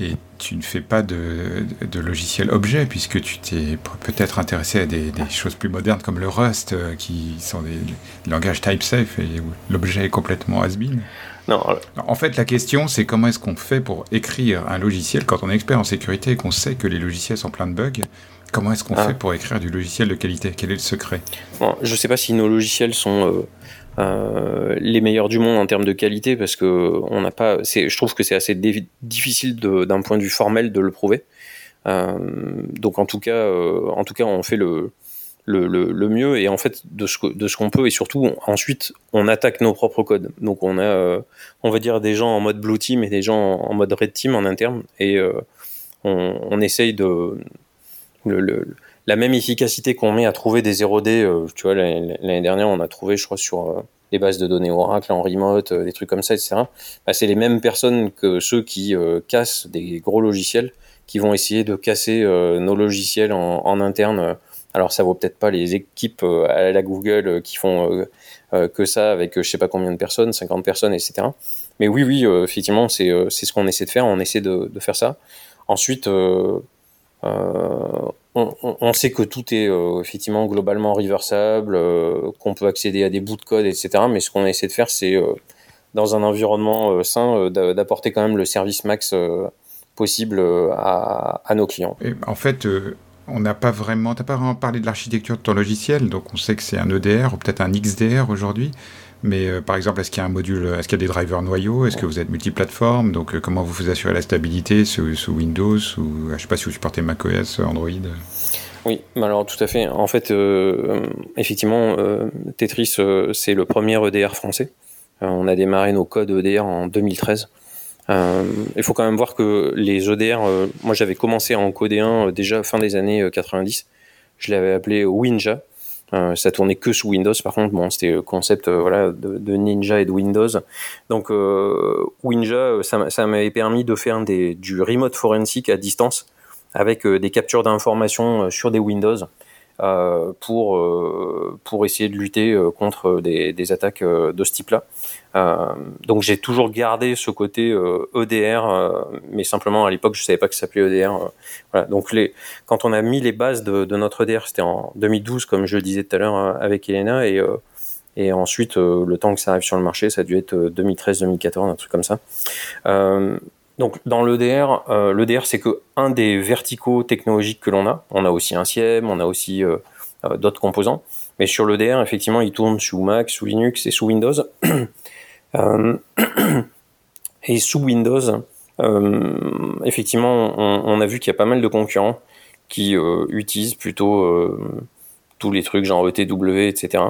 et tu ne fais pas de, de logiciel objet, puisque tu t'es peut-être intéressé à des, choses plus modernes comme le Rust, euh, qui sont des, langages type-safe et où l'objet est complètement has-been. Non. En fait, la question, c'est comment est-ce qu'on fait pour écrire un logiciel quand on est expert en sécurité et qu'on sait que les logiciels sont pleins de bugs Comment est-ce qu'on ah. fait pour écrire du logiciel de qualité? Quel est le secret? Je ne sais pas si nos logiciels sont euh, euh, les meilleurs du monde en termes de qualité parce que on n'a pas. Je trouve que c'est assez difficile d'un point de vue formel de le prouver. Euh, donc en tout cas, en tout cas, on fait le, le, le, mieux et en fait de ce, de ce qu'on peut et surtout ensuite on attaque nos propres codes donc on a on va dire des gens en mode blue team et des gens en, mode red team en interne et on, on, essaye de le, la même efficacité qu'on met à trouver des 0D, euh, tu vois, l'année dernière, on a trouvé, je crois, sur euh, les bases de données Oracle en remote, euh, des trucs comme ça, etc. Bah, c'est les mêmes personnes que ceux qui cassent des gros logiciels, qui vont essayer de casser nos logiciels en, interne. Alors, ça vaut peut-être pas les équipes à la Google qui font que ça avec je sais pas combien de personnes, 50 personnes, etc. Mais oui, oui, effectivement, c'est ce qu'on essaie de faire. On essaie de, faire ça. Ensuite, euh, on, sait que tout est euh, effectivement globalement reversable, euh, qu'on peut accéder à des bouts de code, etc. Mais ce qu'on essaie de faire, c'est dans un environnement sain, d'apporter quand même le service max possible à, nos clients. en fait, on n'a pas vraiment, t'as pas parlé de l'architecture de ton logiciel, donc on sait que c'est un EDR ou peut-être un XDR aujourd'hui. Mais euh, par exemple, est-ce qu'il y a un module, est-ce qu'il y a des drivers noyaux? Est-ce que vous êtes multiplateforme? Donc, euh, comment vous vous assurez la stabilité sous, Windows ou je ne sais pas si vous supportez macOS, Android? Oui, alors tout à fait. En fait, euh, effectivement, Tetris, c'est le premier EDR français. on a démarré nos codes EDR en 2013. Il faut quand même voir que les EDR, moi j'avais commencé à en coder un déjà fin des années 90. Je l'avais appelé Winja. Euh, ça tournait que sous Windows. Par contre, bon, c'était le concept euh, voilà de, Ninja et de Windows. Donc euh, Winja, ça, m'avait permis de faire du remote forensic à distance avec des captures d'informations sur des Windows. Euh, pour, euh, pour essayer de lutter euh, contre des attaques de ce type-là. Donc j'ai toujours gardé ce côté EDR, e mais simplement à l'époque je savais pas que ça s'appelait EDR. Donc quand on a mis les bases de, notre EDR, c'était en 2012 comme je le disais tout à l'heure avec Elena et ensuite, le temps que ça arrive sur le marché, ça a dû être 2013-2014, un truc comme ça. Euh, donc dans l'EDR, euh, l'EDR c'est que un des verticaux technologiques que l'on a. On a aussi un SIEM, on a aussi euh, euh, d'autres composants. Mais sur l'EDR, effectivement, il tourne sous Mac, sous Linux et sous Windows. <clears throat> et sous Windows, effectivement, on, a vu qu'il y a pas mal de concurrents qui utilisent plutôt tous les trucs genre ETW, etc.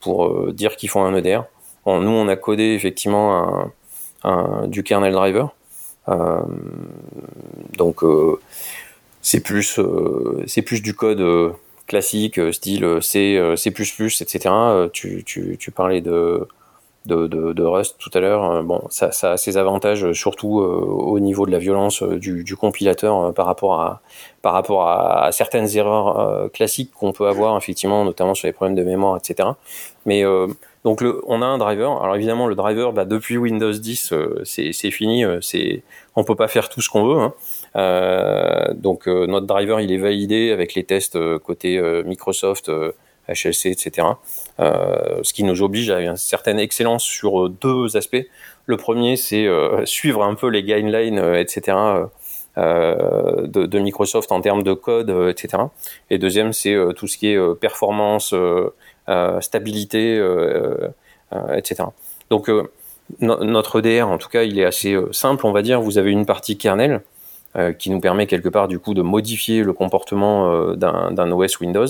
pour dire qu'ils font un EDR. nous, on a codé effectivement du kernel driver euh, donc euh, c'est plus euh, plus du code classique, style C, C++, etc. Tu parlais de, de, de, Rust tout à l'heure. Bon, ça, ça, a ses avantages, surtout au niveau de la violence du, du compilateur par rapport à, par rapport à, certaines erreurs classiques qu'on peut avoir, effectivement, notamment sur les problèmes de mémoire, etc. Mais donc le, on a un driver. Alors évidemment, le driver, bah, depuis Windows 10, euh, c'est fini. Euh, c'est, on peut pas faire tout ce qu'on veut. Hein. Euh, donc notre driver, il est validé avec les tests côté Microsoft, HLC, etc. ce qui nous oblige à une certaine excellence sur deux aspects. Le premier, c'est suivre un peu les guidelines, etc. De, Microsoft en termes de code, etc. Et deuxième, c'est tout ce qui est performance, euh, stabilité, euh, euh, etc. Donc notre EDR, en tout cas, il est assez simple, on va dire. Vous avez une partie kernel qui nous permet quelque part du coup de modifier le comportement d'un OS Windows,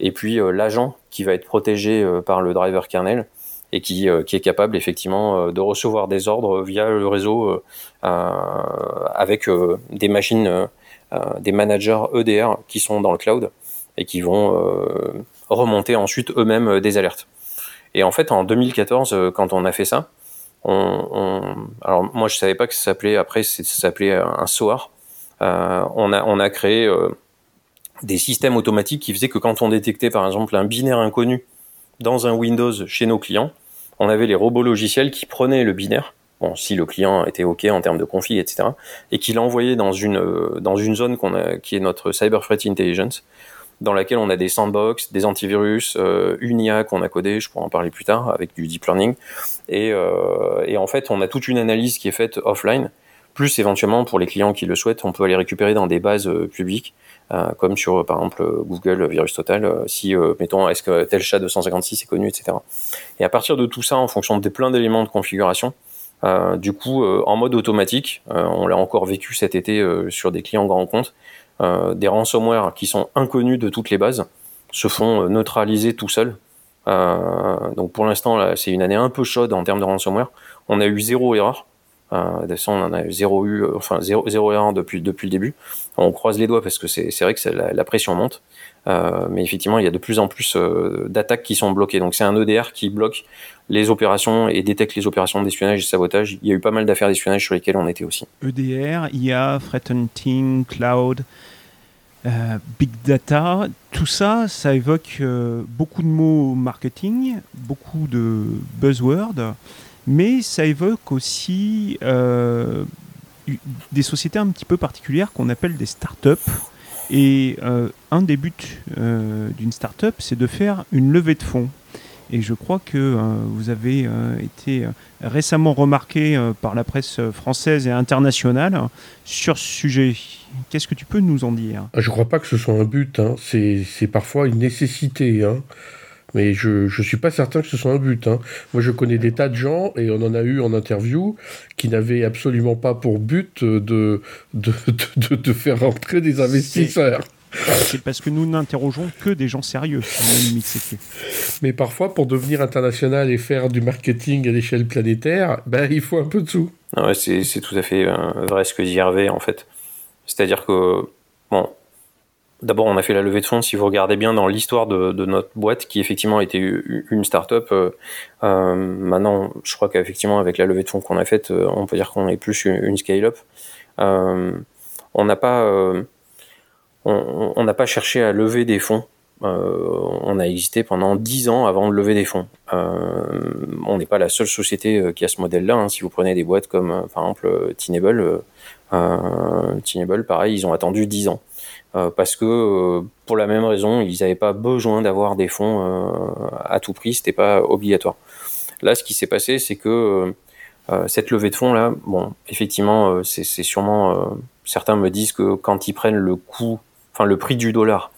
et puis l'agent qui va être protégé par le driver kernel et qui, qui est capable effectivement de recevoir des ordres via le réseau avec des machines, des managers EDR qui sont dans le cloud et qui vont remonter ensuite eux-mêmes euh, des alertes. Et en fait, en 2014, euh, quand on a fait ça, on, alors moi je savais pas que ça s'appelait, après ça s'appelait un SOAR. Euh, on, a, on a créé des systèmes automatiques qui faisaient que quand on détectait par exemple un binaire inconnu dans un Windows chez nos clients, on avait les robots logiciels qui prenaient le binaire bon, si le client était OK en termes de config, etc., et qu'il a envoyé dans une, dans une zone qui est notre Cyber Threat Intelligence, dans laquelle on a des sandbox, des antivirus, euh, une IA qu'on a codé, je pourrais en parler plus tard, avec du deep learning. Et, euh, et, en fait, on a toute une analyse qui est faite offline, plus éventuellement pour les clients qui le souhaitent, on peut aller récupérer dans des bases euh, publiques, euh, comme sur par exemple Google Virus Total, euh, si mettons est-ce que tel chat 256 est connu, etc. Et à partir de tout ça, en fonction de plein d'éléments de configuration, du coup, en mode automatique, on l'a encore vécu cet été sur des clients grands comptes, euh, des ransomware qui sont inconnus de toutes les bases se font euh, neutraliser tout seuls. Euh, donc pour l'instant, c'est une année un peu chaude en termes de ransomware. On a eu zéro erreur. Euh, on en a zéro eu, enfin zéro, zéro erreur depuis depuis le début. On croise les doigts parce que c'est vrai que la, pression monte. Euh, mais effectivement, il y a de plus en plus euh, d'attaques qui sont bloquées. Donc c'est un EDR qui bloque les opérations et détecte les opérations d'espionnage et de sabotage. Il y a eu pas mal d'affaires d'espionnage sur lesquelles on était aussi. EDR, IA, Threat Hunting, Cloud, euh, Big Data, tout ça, ça évoque beaucoup de mots marketing, beaucoup de buzzwords, mais ça évoque aussi euh, des sociétés un petit peu particulières qu'on appelle des startups et euh, un des buts euh, d'une start-up, c'est de faire une levée de fonds. Et je crois que vous avez été récemment remarqué par la presse française et internationale sur ce sujet. Qu'est-ce que tu peux nous en dire? Je ne crois pas que ce soit un but, hein. c'est parfois une nécessité. Hein. Mais je ne suis pas certain que ce soit un but. Hein. Moi, je connais des tas de gens, et on en a eu en interview, qui n'avaient absolument pas pour but de, de, de, de faire rentrer des investisseurs. C'est parce que nous n'interrogeons que des gens sérieux Mais parfois, pour devenir international et faire du marketing à l'échelle planétaire, ben, il faut un peu de sous. Ouais, c'est tout à fait euh, vrai ce que dit Hervé, en fait. C'est-à-dire que, bon, D'abord, on a fait la levée de fonds. Si vous regardez bien dans l'histoire de, notre boîte, qui effectivement était une start-up, euh, euh, maintenant, je crois qu'effectivement, avec la levée de fonds qu'on a faite, euh, on peut dire qu'on est plus une, scale-up. on n'a pas, on n'a pas cherché à lever des fonds. on a existé pendant 10 ans avant de lever des fonds. on n'est pas la seule société qui a ce modèle-là. Hein. Si vous prenez des boîtes comme, par exemple, Tinable, Tinable, pareil, ils ont attendu 10 ans. Euh, parce que euh, pour la même raison, ils n'avaient pas besoin d'avoir des fonds euh, à tout prix, c'était pas obligatoire. Là, ce qui s'est passé, c'est que cette levée de fonds là, bon, effectivement, c'est sûrement certains me disent que quand ils prennent le coût, enfin le prix du dollar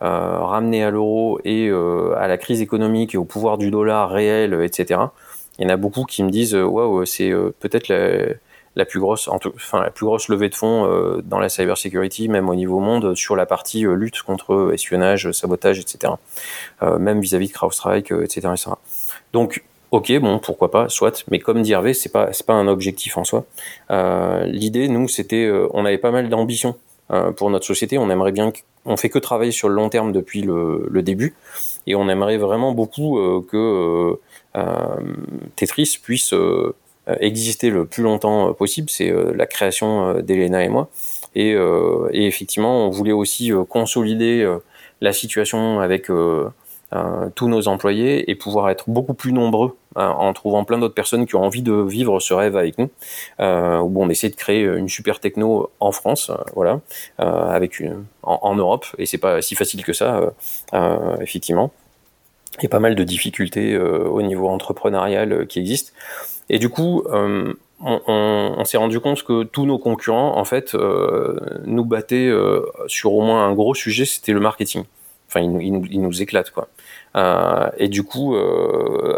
ramené à l'euro et à la crise économique et au pouvoir du dollar réel, etc. Il y en a beaucoup qui me disent waouh, c'est peut-être la, la plus grosse, enfin la plus grosse levée de fonds euh, dans la cybersécurité, même au niveau monde, sur la partie euh, lutte contre espionnage, sabotage, etc. Euh, même vis-à-vis de CrowdStrike, etc., etc. Donc Ok, bon, pourquoi pas, soit. Mais comme dit Hervé, c'est pas pas un objectif en soi. L'idée, nous, c'était, on avait pas mal d'ambition pour notre société. On aimerait bien, on fait que travailler sur le long terme depuis le, début, et on aimerait vraiment beaucoup que Tetris puisse euh, exister le plus longtemps euh, possible, c'est euh, la création d'Elena et moi. Et, et, effectivement, on voulait aussi consolider la situation avec tous nos employés et pouvoir être beaucoup plus nombreux en trouvant plein d'autres personnes qui ont envie de vivre ce rêve avec nous. Euh, où on essaie de créer une super techno en France, voilà, avec une, en, en, Europe, et c'est pas si facile que ça, effectivement. Il y a pas mal de difficultés au niveau entrepreneurial qui existent. Et du coup, euh, on, s'est rendu compte que tous nos concurrents, en fait, euh, nous battaient euh, sur au moins un gros sujet, c'était le marketing. Enfin, ils, nous éclatent, quoi. et du coup,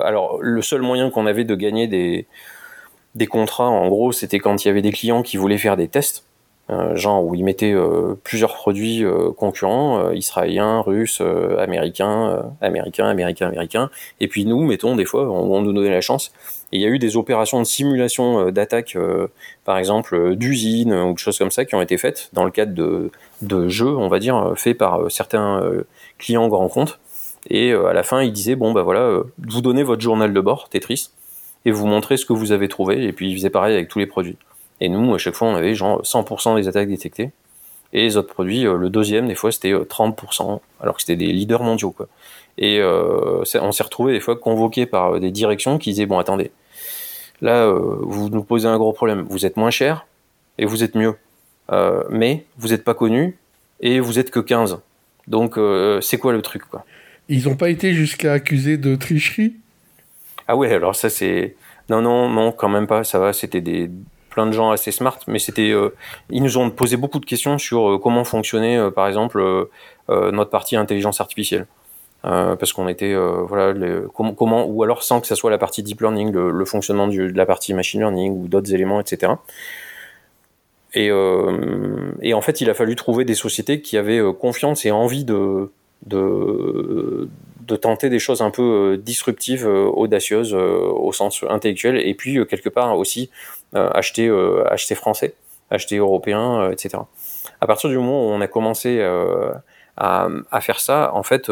alors, le seul moyen qu'on avait de gagner des, des contrats, en gros, c'était quand il y avait des clients qui voulaient faire des tests. Genre où ils mettaient plusieurs produits concurrents, israéliens, russes, américains, américains, américains, américains. Et puis nous, mettons, des fois, on nous donnait la chance. Et il y a eu des opérations de simulation d'attaque, par exemple, d'usines ou de choses comme ça, qui ont été faites dans le cadre de, de jeux, on va dire, faits par certains clients grands comptes. Et à la fin, ils disaient, bon, bah voilà, vous donnez votre journal de bord, Tetris, et vous montrez ce que vous avez trouvé. Et puis ils faisaient pareil avec tous les produits. Et nous, à chaque fois, on avait genre 100% des attaques détectées. Et les autres produits, euh, le deuxième, des fois, c'était 30%, euh, alors que c'était des leaders mondiaux. Quoi. Et euh, on s'est retrouvé des fois convoqué par des directions qui disaient, bon, attendez, Là, vous nous posez un gros problème. Vous êtes moins cher et vous êtes mieux. mais vous n'êtes pas connu et vous êtes que 15. Donc, c'est quoi le truc quoi? Ils n'ont pas été jusqu'à accuser de tricherie? Ah ouais, alors ça c'est... Non, non, non, quand même pas, ça va, c'était des plein de gens assez smart, mais c'était, ils nous ont posé beaucoup de questions sur comment fonctionnait, par exemple, notre partie intelligence artificielle. Euh, parce qu'on était euh, voilà comment, ou alors sans que ça soit la partie deep learning le, fonctionnement de la partie machine learning ou d'autres éléments etc et, euh, et, en fait il a fallu trouver des sociétés qui avaient confiance et envie de, de, de tenter des choses un peu disruptives audacieuses au sens intellectuel et puis quelque part aussi acheter acheter français acheter européen etc à partir du moment où on a commencé à, à, faire ça en fait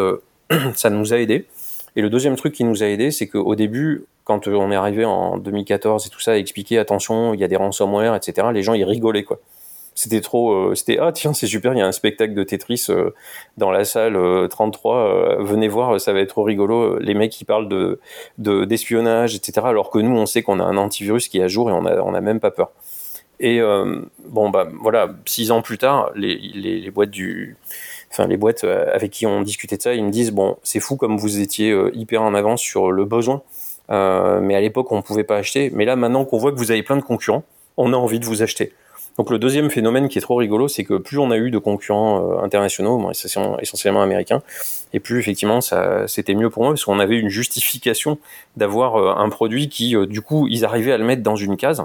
<clears throat> ça nous a aidé. Et le deuxième truc qui nous a aidé, c'est qu'au début, quand on est arrivé en 2014 et tout ça, expliquer attention, il y a des ransomware, etc. Les gens ils rigolaient quoi. C'était trop, euh, c'était ah tiens c'est super, il y a un spectacle de Tetris euh, dans la salle 33, euh, venez voir, ça va être trop rigolo. Les mecs qui parlent de d'espionnage, etc. Alors que nous on sait qu'on a un antivirus qui est à jour et on a on a même pas peur. Et bon bah voilà, six ans plus tard, les, les boîtes du les boîtes euh, avec qui on discutait de ça, ils me disent bon, c'est fou comme vous étiez euh, hyper en avance sur le besoin, euh, mais à l'époque on pouvait pas acheter. Mais là maintenant qu'on voit que vous avez plein de concurrents, on a envie de vous acheter. Donc le deuxième phénomène qui est trop rigolo, c'est que plus on a eu de concurrents internationaux, essentiellement américains, et plus effectivement ça c'était mieux pour moi parce qu'on avait une justification d'avoir un produit qui du coup ils arrivaient à le mettre dans une case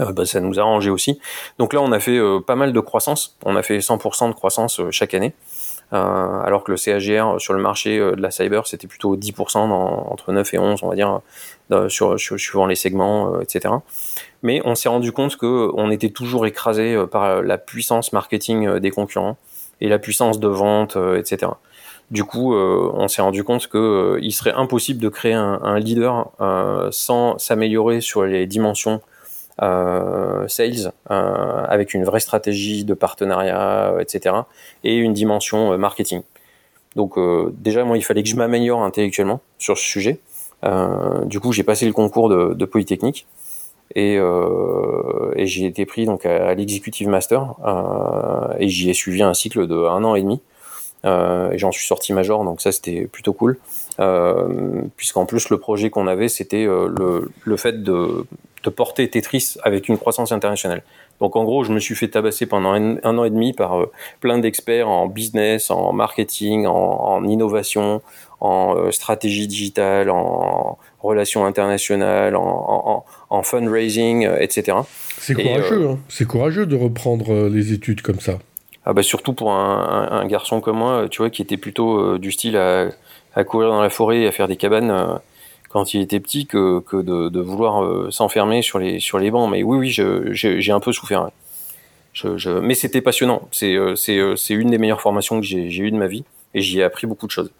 euh, bah, ça nous a arrangé aussi. Donc là, on a fait euh, pas mal de croissance. On a fait 100% de croissance euh, chaque année. alors que le CAGR sur le marché de la cyber, c'était plutôt 10%, entre 9 et 11, on va dire, sur, suivant les segments, etc. Mais on s'est rendu compte qu'on était toujours écrasé par la puissance marketing des concurrents et la puissance de vente, etc. Du coup, on s'est rendu compte qu'il serait impossible de créer un, leader sans s'améliorer sur les dimensions euh, sales euh, avec une vraie stratégie de partenariat, euh, etc. et une dimension marketing. Donc déjà, moi, il fallait que je m'améliore intellectuellement sur ce sujet. du coup, j'ai passé le concours de, de Polytechnique et, euh, et j'ai été pris donc à, l'executive master euh, et j'y ai suivi un cycle de un an et demi euh, et j'en suis sorti major donc ça c'était plutôt cool puisqu'en plus le projet qu'on avait c'était le, le fait de de porter Tetris avec une croissance internationale. Donc en gros, je me suis fait tabasser pendant un, an et demi par euh, plein d'experts en business, en marketing, en, innovation, en euh, stratégie digitale, en relations internationales, en, fundraising, euh, etc. C'est courageux, hein. c'est courageux de reprendre les études comme ça. Ah bah surtout pour un, garçon comme moi, tu vois, qui était plutôt du style à, à, courir dans la forêt et à faire des cabanes quand il était petit que, de, vouloir euh, s'enfermer sur les, bancs. Mais oui, oui, j'ai un peu souffert. Je, mais c'était passionnant. C'est euh, euh, c'est une des meilleures formations que j'ai eues de ma vie et j'y ai appris beaucoup de choses.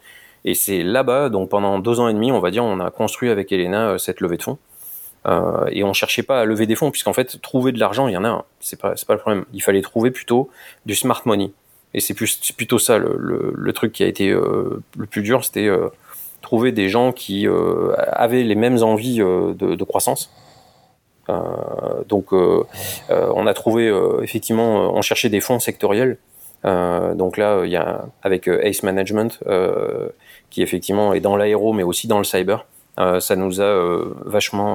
Et c'est là-bas, donc pendant deux ans et demi, on va dire, on a construit avec Elena cette levée de fonds. Et on cherchait pas à lever des fonds, puisqu'en fait, trouver de l'argent, il y en a C'est pas, pas le problème. Il fallait trouver plutôt du smart money. Et c'est plutôt ça le, truc qui a été le plus dur, c'était trouver des gens qui euh, avaient les mêmes envies euh, de, croissance. Euh, donc, on a trouvé effectivement, on cherchait des fonds sectoriels. donc là, il y a avec Ace Management qui effectivement est dans l'aéro, mais aussi dans le cyber. ça nous a vachement,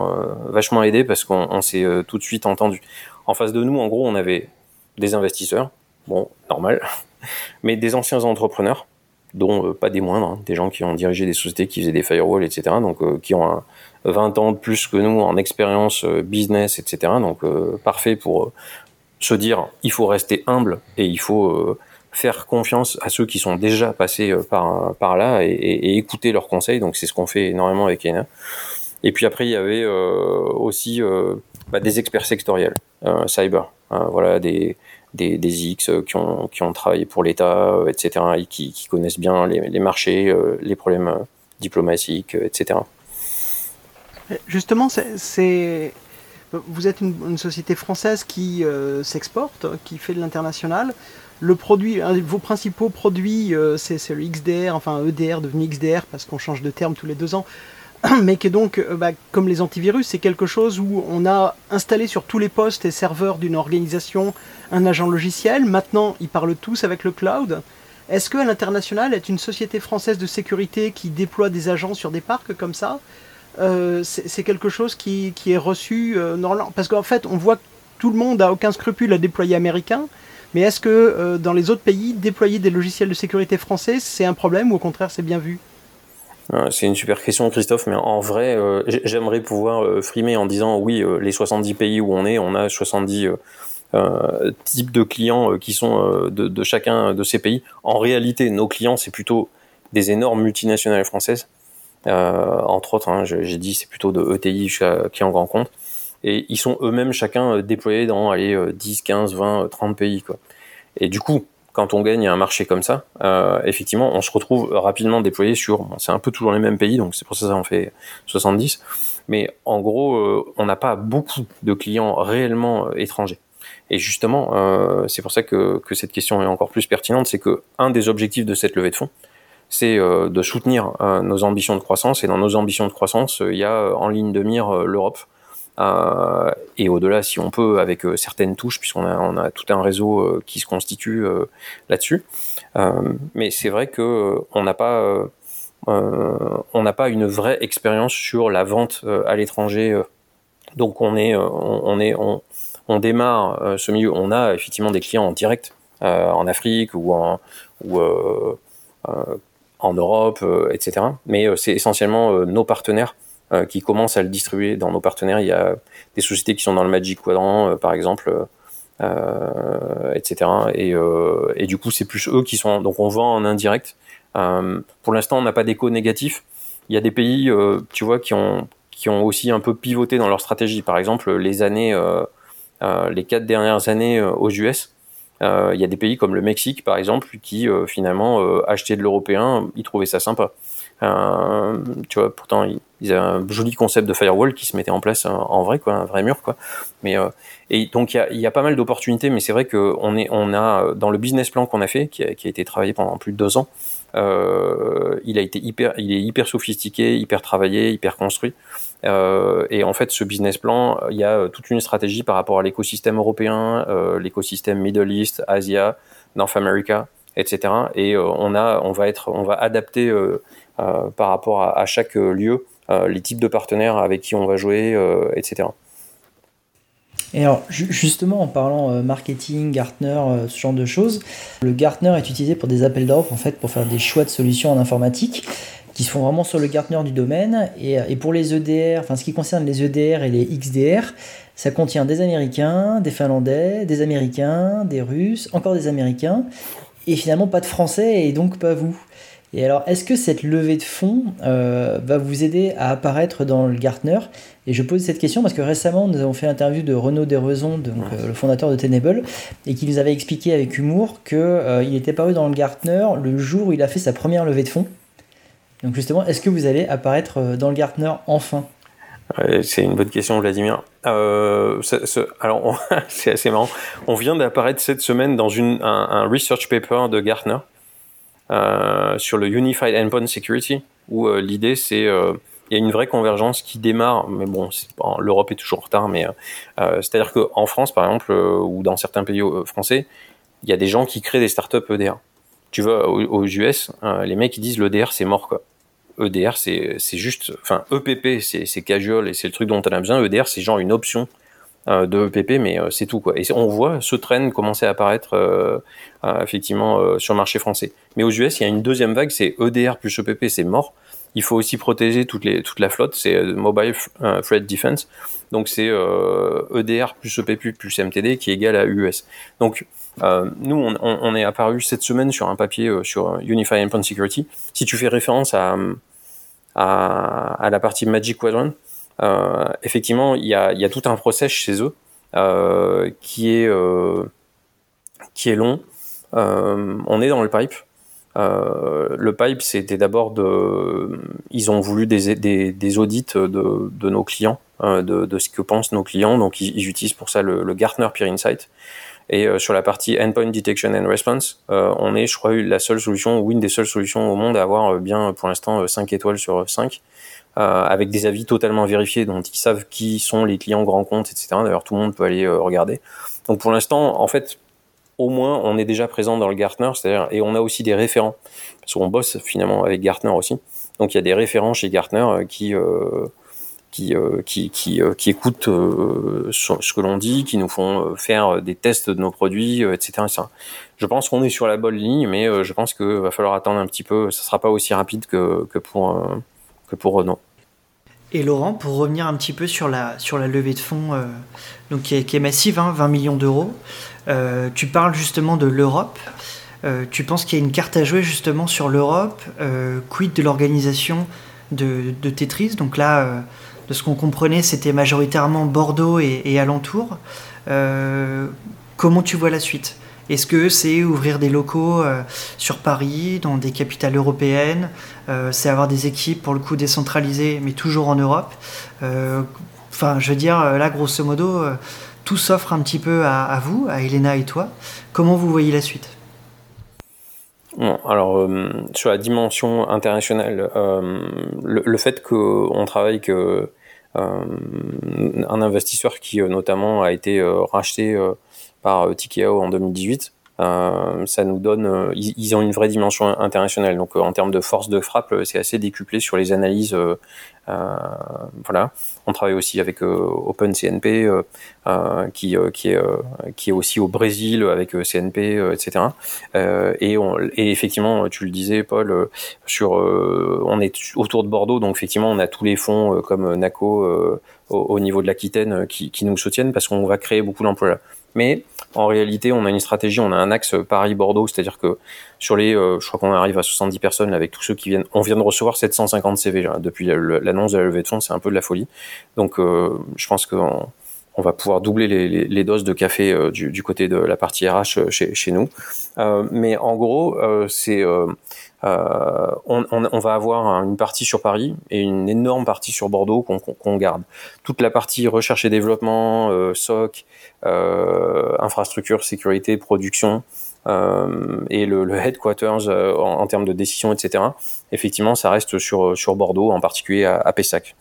vachement aidé parce qu'on s'est tout de suite entendu. En face de nous, en gros, on avait des investisseurs, bon, normal, <laughs> mais des anciens entrepreneurs dont euh, pas des moindres, hein, des gens qui ont dirigé des sociétés qui faisaient des firewalls, etc. Donc euh, qui ont 20 ans de plus que nous en expérience euh, business, etc. Donc parfait pour se dire il faut rester humble et il faut faire confiance à ceux qui sont déjà passés par, par là et, et, écouter leurs conseils. Donc c'est ce qu'on fait énormément avec ENA. Et puis après il y avait aussi bah, des experts sectoriels, cyber, hein, voilà des des, des X euh, qui ont, qui ont travaillé pour l'État, euh, etc., et qui, connaissent bien les, marchés, euh, les problèmes diplomatiques, etc. Justement, c'est vous êtes une, société française qui s'exporte, qui fait de l'international. Le produit, vos principaux produits, c'est le XDR, enfin EDR devenu XDR parce qu'on change de terme tous les deux ans. <clears throat> mais qui est donc, euh, bah, comme les antivirus, c'est quelque chose où on a installé sur tous les postes et serveurs d'une organisation un agent logiciel. Maintenant, ils parlent tous avec le cloud. Est-ce que l'international est une société française de sécurité qui déploie des agents sur des parcs comme ça euh, C'est quelque chose qui, est reçu euh, normalement? Parce qu'en fait, on voit que tout le monde a aucun scrupule à déployer américain. Mais est-ce que dans les autres pays, déployer des logiciels de sécurité français, c'est un problème ou au contraire c'est bien vu? C'est une super question, Christophe, mais en vrai, euh, j'aimerais pouvoir euh, frimer en disant oui, les 70 pays où on est, on a 70 types de clients qui sont de, chacun de ces pays. En réalité, nos clients, c'est plutôt des énormes multinationales françaises. entre autres, hein, j'ai dit, c'est plutôt de ETI qui en grand compte. Et ils sont eux-mêmes chacun déployés dans allez, 10, 15, 20, 30 pays. Et du coup, quand on gagne un marché comme ça, euh, effectivement, on se retrouve rapidement déployé sur, c'est un peu toujours les mêmes pays, donc c'est pour ça en fait 70, mais en gros, euh, on n'a pas beaucoup de clients réellement euh, étrangers. Et justement, c'est pour ça que, que, cette question est encore plus pertinente, c'est que un des objectifs de cette levée de fonds, c'est de soutenir nos ambitions de croissance, et dans nos ambitions de croissance, il y a en ligne de mire l'Europe, euh, et au-delà, si on peut, avec euh, certaines touches, puisqu'on a, tout un réseau euh, qui se constitue là-dessus. mais c'est vrai que on n'a pas, une vraie expérience sur la vente à l'étranger. donc on est, on, est, on, démarre ce milieu. On a effectivement des clients en direct en Afrique ou en Europe, etc. Mais c'est essentiellement nos partenaires euh, qui commencent à le distribuer dans nos partenaires. Il y a des sociétés qui sont dans le Magic Quadrant, euh, par exemple, euh, etc. Et, du coup, c'est plus eux qui sont. Donc, on vend en indirect. pour l'instant, on n'a pas d'écho négatif. Il y a des pays, tu vois, qui ont qui ont aussi un peu pivoté dans leur stratégie. Par exemple, les années, les quatre dernières années aux US, il y a des pays comme le Mexique, par exemple, qui finalement achetaient de l'européen, ils trouvaient ça sympa. Tu vois, pourtant, ils avaient un joli concept de firewall qui se mettait en place en vrai, quoi, un vrai mur, quoi. Mais euh, et donc il y a, pas mal d'opportunités, mais c'est vrai que on a dans le business plan qu'on a fait, qui a, été travaillé pendant plus de deux ans, euh, il a été hyper, il est hyper sophistiqué, hyper travaillé, hyper construit. Euh, et en fait, ce business plan, il y a toute une stratégie par rapport à l'écosystème européen, euh, l'écosystème Middle East, Asia, North America, etc. Et euh, on a, on va être, on va adapter euh, par rapport à, chaque lieu euh, les types de partenaires avec qui on va jouer, euh, etc. Et alors, justement, en parlant euh, marketing, Gartner, ce genre de choses, le Gartner est utilisé pour des appels d'offres, en fait, pour faire des choix de solutions en informatique qui se font vraiment sur le Gartner du domaine. Et, et, pour les EDR, enfin, ce qui concerne les EDR et les XDR, ça contient des Américains, des Finlandais, des Américains, des Russes, encore des Américains, et finalement pas de Français, et donc pas vous. Et alors, est-ce que cette levée de fonds euh, va vous aider à apparaître dans le Gartner? Et je pose cette question parce que récemment, nous avons fait l'interview de Renaud Desraisons, donc, euh, le fondateur de Tenable, et qui nous avait expliqué avec humour qu'il euh, était paru dans le Gartner le jour où il a fait sa première levée de fonds. Donc justement, est-ce que vous allez apparaître dans le Gartner enfin? C'est une bonne question, Vladimir. alors, <laughs> c'est assez marrant. On vient d'apparaître cette semaine dans une, un research paper de Gartner sur le Unified Endpoint Security, où euh, l'idée c'est euh, il y a une vraie convergence qui démarre, mais bon, l'Europe est toujours en retard, mais c'est-à-dire qu'en France, par exemple, ou dans certains pays français, il y a des gens qui créent des startups EDR. Tu vois, aux, US, les mecs ils disent l'EDR c'est mort quoi. EDR c'est juste, enfin EPP c'est casual et c'est le truc dont on a besoin. EDR c'est genre une option euh, de EPP, mais euh, c'est tout quoi. Et on voit ce trend commencer à apparaître euh, effectivement sur le marché français. Mais aux US, il y a une deuxième vague, c'est EDR plus EPP, c'est mort. Il faut aussi protéger toute, la flotte, c'est Mobile Threat Defense. Donc c'est EDR e plus EPP plus MTD qui est égal à US. Donc nous, on, est apparu cette semaine sur un papier sur Unified Endpoint Security. Si tu fais référence à, à, la partie Magic Quadrant, euh, effectivement, il y a, tout un process chez eux euh, qui est euh, qui est long. on est dans le pipe. le pipe, c'était d'abord de, ils ont voulu des, des, audits de, nos clients, de, ce que pensent nos clients. Donc, ils, utilisent pour ça le, Gartner Peer Insight. Et sur la partie Endpoint Detection and Response, on est, je crois, la seule solution, ou une des seules solutions au monde à avoir bien, pour l'instant, 5 étoiles sur 5 avec des avis totalement vérifiés, dont ils savent qui sont les clients grands comptes, etc. D'ailleurs, tout le monde peut aller regarder. Donc pour l'instant, en fait, au moins, on est déjà présent dans le Gartner, c'est-à-dire, et on a aussi des référents, parce qu'on bosse finalement avec Gartner aussi. Donc il y a des référents chez Gartner qui qui, euh, qui, qui, euh, qui, écoutent euh, ce que l'on dit, qui nous font faire des tests de nos produits, etc., Je pense qu'on est sur la bonne ligne, mais je pense qu'il va falloir attendre un petit peu. Ça ne sera pas aussi rapide que, que pour, pour Renault. Et Laurent, pour revenir un petit peu sur la, sur la levée de fonds donc qui, est, massive, 20 hein, millions d'euros, tu parles justement de l'Europe. tu penses qu'il y a une carte à jouer justement sur l'Europe Quid de l'organisation de, Tetris? Donc là, de ce qu'on comprenait, c'était majoritairement Bordeaux et, et alentours. Euh, comment tu vois la suite? Est-ce que c'est ouvrir des locaux euh, sur Paris, dans des capitales européennes euh, C'est avoir des équipes, pour le coup, décentralisées, mais toujours en Europe Enfin, je veux dire, là, grosso modo, tout s'offre un petit peu à, vous, à Elena et toi. Comment vous voyez la suite? Alors sur la dimension internationale, le, fait qu'on travaille que euh, un investisseur qui euh, notamment a été euh, racheté par Tikeo en 2018. ça nous donne, ils, ont une vraie dimension internationale. Donc en termes de force de frappe, c'est assez décuplé sur les analyses euh, voilà. On travaille aussi avec euh, OpenCNP, euh, qui, qui, est, qui est aussi au Brésil avec CNP, etc. et, on, et effectivement, tu le disais, Paul, sur, on est autour de Bordeaux, donc effectivement, on a tous les fonds comme NACO au, niveau de l'Aquitaine qui, qui, nous soutiennent parce qu'on va créer beaucoup d'emplois là. Mais en réalité, on a une stratégie, on a un axe Paris-Bordeaux, c'est-à-dire que sur les, euh, je crois qu'on arrive à 70 personnes avec tous ceux qui viennent. On vient de recevoir 750 CV depuis l'annonce de la levée de fonds, c'est un peu de la folie. Donc, euh, je pense qu'on on va pouvoir doubler les, doses de café euh, du, côté de la partie RH chez nous. mais en gros, c'est euh, on, on, va avoir une partie sur Paris et une énorme partie sur Bordeaux qu'on garde. Toute la partie recherche et développement, euh, SOC, euh, infrastructure, sécurité, production, euh, et le, le headquarters euh, en, en, termes de décision, etc. Effectivement, ça reste sur, sur Bordeaux, en particulier à, à Pessac,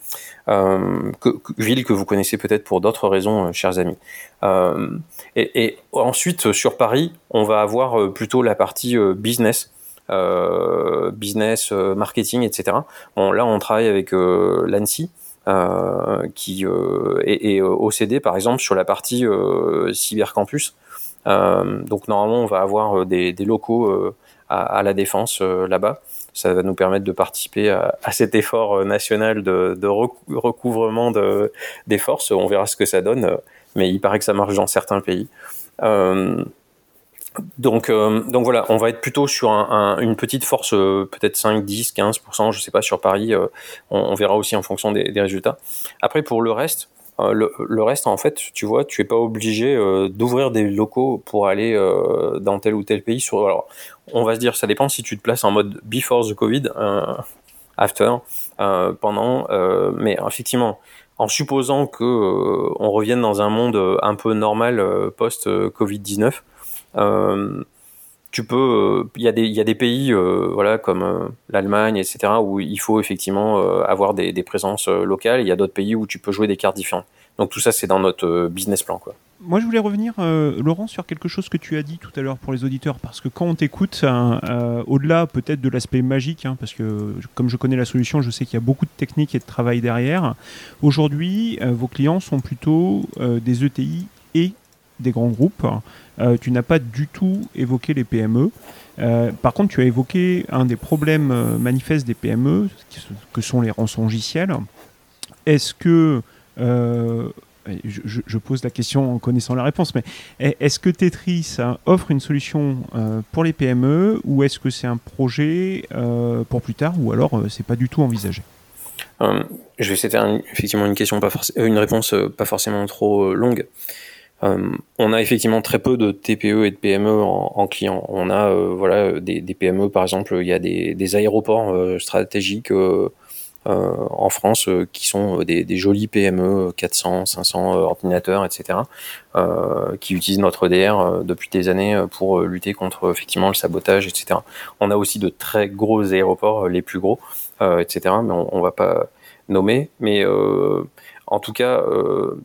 euh, ville que vous connaissez peut-être pour d'autres raisons, chers amis. Et, et, ensuite, sur Paris, on va avoir plutôt la partie business business, euh, marketing, etc. Bon, là, on travaille avec euh, l'ANSI. qui est, est, OCD par exemple sur la partie cybercampus. donc normalement on va avoir des, locaux à, la défense là-bas. Ça va nous permettre de participer à, cet effort national de, recouvrement de, des forces. On verra ce que ça donne, mais il paraît que ça marche dans certains pays. Donc, euh, donc voilà, on va être plutôt sur un, une petite force, euh, peut-être 5, 10, 15%, je sais pas, sur Paris, euh, on, verra aussi en fonction des, résultats. Après, pour le reste, le, reste, en fait, tu vois, tu es pas obligé d'ouvrir des locaux pour aller dans tel ou tel pays. Sur, alors, on va se dire, ça dépend si tu te places en mode before the Covid, after, pendant, mais effectivement, en supposant que on revienne dans un monde un peu normal post Covid 19 euh, tu peux, il euh, y, a des pays, euh, voilà, comme l'Allemagne, etc., où il faut effectivement avoir des, des présences locales. Il y a d'autres pays où tu peux jouer des cartes différentes. Donc tout ça, c'est dans notre business plan, quoi. Moi, je voulais revenir, Laurent, sur quelque chose que tu as dit tout à l'heure pour les auditeurs, parce que quand on t'écoute, au-delà peut-être de l'aspect magique, hein, parce que comme je connais la solution, je sais qu'il y a beaucoup de techniques et de travail derrière. Aujourd'hui, vos clients sont plutôt des ETI et des grands groupes. Euh, tu n'as pas du tout évoqué les PME. Euh, par contre, tu as évoqué un des problèmes euh, manifestes des PME, que sont les rançongiciels. Est-ce que je, pose la question en connaissant la réponse, mais est-ce que Tetris offre une solution pour les PME ou est-ce que c'est un projet pour plus tard ou alors c'est pas du tout envisagé? Je effectivement une question, pas une réponse pas forcément trop longue. Euh, on a effectivement très peu de TPE et de PME en, en clients. On a euh, voilà des, des, PME par exemple, il y a des, des aéroports euh, stratégiques en France qui sont des, des, jolis PME, 400, 500 ordinateurs, etc., qui utilisent notre DR depuis des années pour lutter contre effectivement le sabotage, etc. On a aussi de très gros aéroports, les plus gros, etc. Mais on, on va pas nommer, mais en tout cas,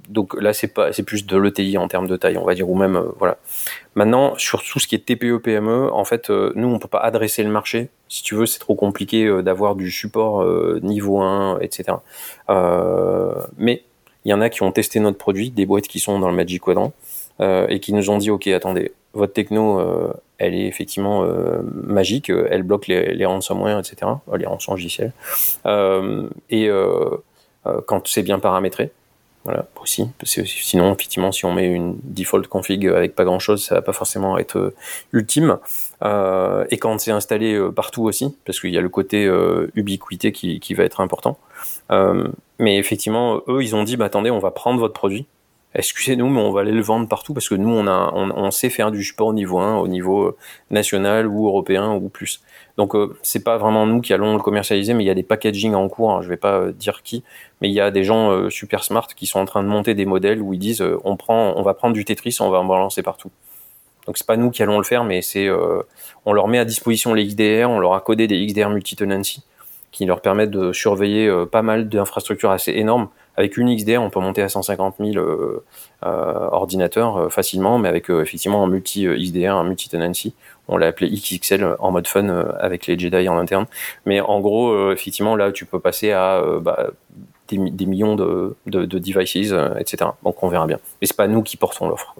donc là c'est pas, c'est plus de l'ETI en termes de taille, on va dire, ou même voilà. Maintenant, sur tout ce qui est TPE PME, en fait, nous on peut pas adresser le marché. Si tu veux, c'est trop compliqué d'avoir du support niveau 1, etc. mais il y en a qui ont testé notre produit, des boîtes qui sont dans le Magic Quadrant, et qui nous ont dit, ok, attendez, votre techno, euh, elle est effectivement euh, magique, elle bloque les, les ransomware, etc., les rançons logiciels. Euh, et quand c'est bien paramétré, voilà, aussi. Parce que sinon, effectivement, si on met une default config avec pas grand chose, ça va pas forcément être ultime. et quand c'est installé partout aussi, parce qu'il y a le côté ubiquité qui, qui, va être important. mais effectivement, eux, ils ont dit, bah, attendez, on va prendre votre produit, excusez-nous, mais on va aller le vendre partout parce que nous, on, a, on, sait faire du support au niveau 1, au niveau euh, national ou européen ou plus. Donc, euh, c'est pas vraiment nous qui allons le commercialiser, mais il y a des packaging en cours, hein, je vais pas euh, dire qui, mais il y a des gens super smart qui sont en train de monter des modèles où ils disent on, prend, on va prendre du Tetris, on va en balancer partout. Donc, c'est pas nous qui allons le faire, mais c'est on leur met à disposition les XDR, on leur a codé des XDR multi-tenancy qui leur permettent de surveiller pas mal d'infrastructures assez énormes avec une XDR, on peut monter à 150 000 euh, euh, ordinateurs euh, facilement, mais avec effectivement un multi XDR, un multi tenancy. On l'a appelé XXL en mode fun avec les Jedi en interne. Mais en gros, effectivement, là, tu peux passer à bah, des, millions de, de, de devices, etc. Donc on verra bien. Mais c'est pas nous qui portons l'offre.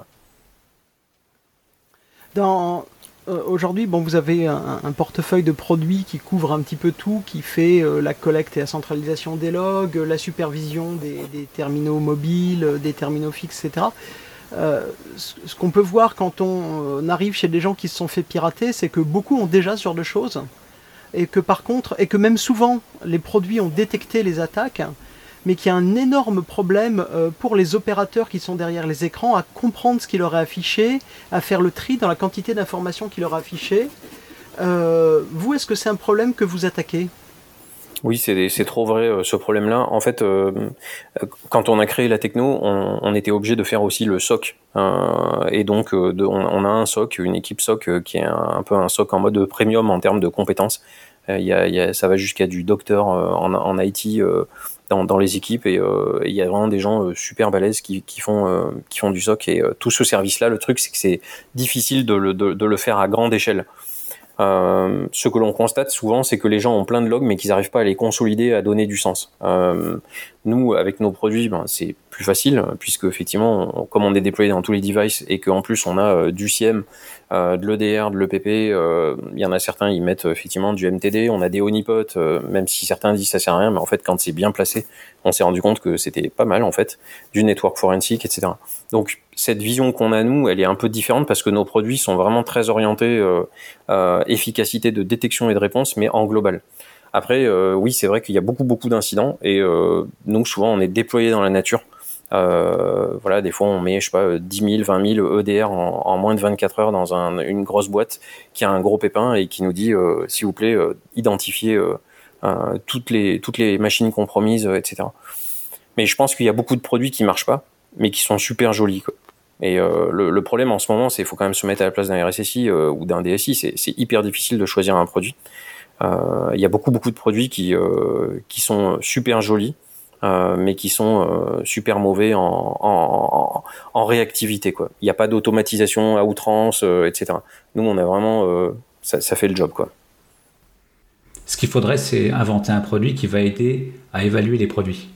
Euh, aujourd'hui, bon, vous avez un, portefeuille de produits qui couvre un petit peu tout, qui fait euh, la collecte et la centralisation des logs, la supervision des, terminaux mobiles, des terminaux fixes, etc. Euh, ce qu'on peut voir quand on arrive chez des gens qui se sont fait pirater, c'est que beaucoup ont déjà ce genre de choses, et que par contre, et que même souvent, les produits ont détecté les attaques, mais qu'il y a un énorme problème euh, pour les opérateurs qui sont derrière les écrans à comprendre ce qu'il leur est affiché, à faire le tri dans la quantité d'informations qu'il leur est affiché. Euh, vous, est-ce que c'est un problème que vous attaquez? Oui, c'est trop vrai euh, ce problème-là. En fait, quand on a créé la techno, on, était obligé de faire aussi le SOC. et donc, on, a un SOC, une équipe SOC qui est un, peu un SOC en mode premium en termes de compétences. Y ça va jusqu'à du docteur en, IT dans, les équipes et euh, il y a vraiment des gens euh, super balèzes qui, font euh, du SOC et tout ce service là le truc c'est que c'est difficile de le, de, de le faire à grande échelle euh, ce que l'on constate souvent, c'est que les gens ont plein de logs, mais qu'ils n'arrivent pas à les consolider, à donner du sens. Euh, nous, avec nos produits, ben, c'est plus facile, puisque effectivement, comme on est déployé dans tous les devices et qu'en plus on a euh, du CIEM, euh, de l'EDR, de l'EPP, il y en a certains, ils mettent effectivement du MTD, on a des honeypots, même si certains disent ça sert à rien, mais en fait, quand c'est bien placé, on s'est rendu compte que c'était pas mal en fait, du network forensic, etc. Donc cette vision qu'on a nous, elle est un peu différente parce que nos produits sont vraiment très orientés euh, euh, efficacité de détection et de réponse, mais en global. Après, euh, oui, c'est vrai qu'il y a beaucoup beaucoup d'incidents et euh, nous souvent on est déployé dans la nature. Euh, voilà, des fois on met, je sais pas, 10 000, 20 000 EDR en, moins de 24 heures dans un, une grosse boîte qui a un gros pépin et qui nous dit, s'il vous plaît, identifiez toutes les machines compromises, etc. Mais je pense qu'il y a beaucoup de produits qui marchent pas, mais qui sont super jolis. Quoi. Et euh, le, problème en ce moment, c'est qu'il faut quand même se mettre à la place d'un RSSI euh, ou d'un DSI. C'est hyper difficile de choisir un produit. Euh, il y a beaucoup beaucoup de produits qui sont super jolis, mais qui sont super mauvais en, en, en réactivité. Quoi. Il n'y a pas d'automatisation à outrance, etc. Nous, on a vraiment ça, ça, fait le job. Quoi. Ce qu'il faudrait, c'est inventer un produit qui va aider à évaluer les produits.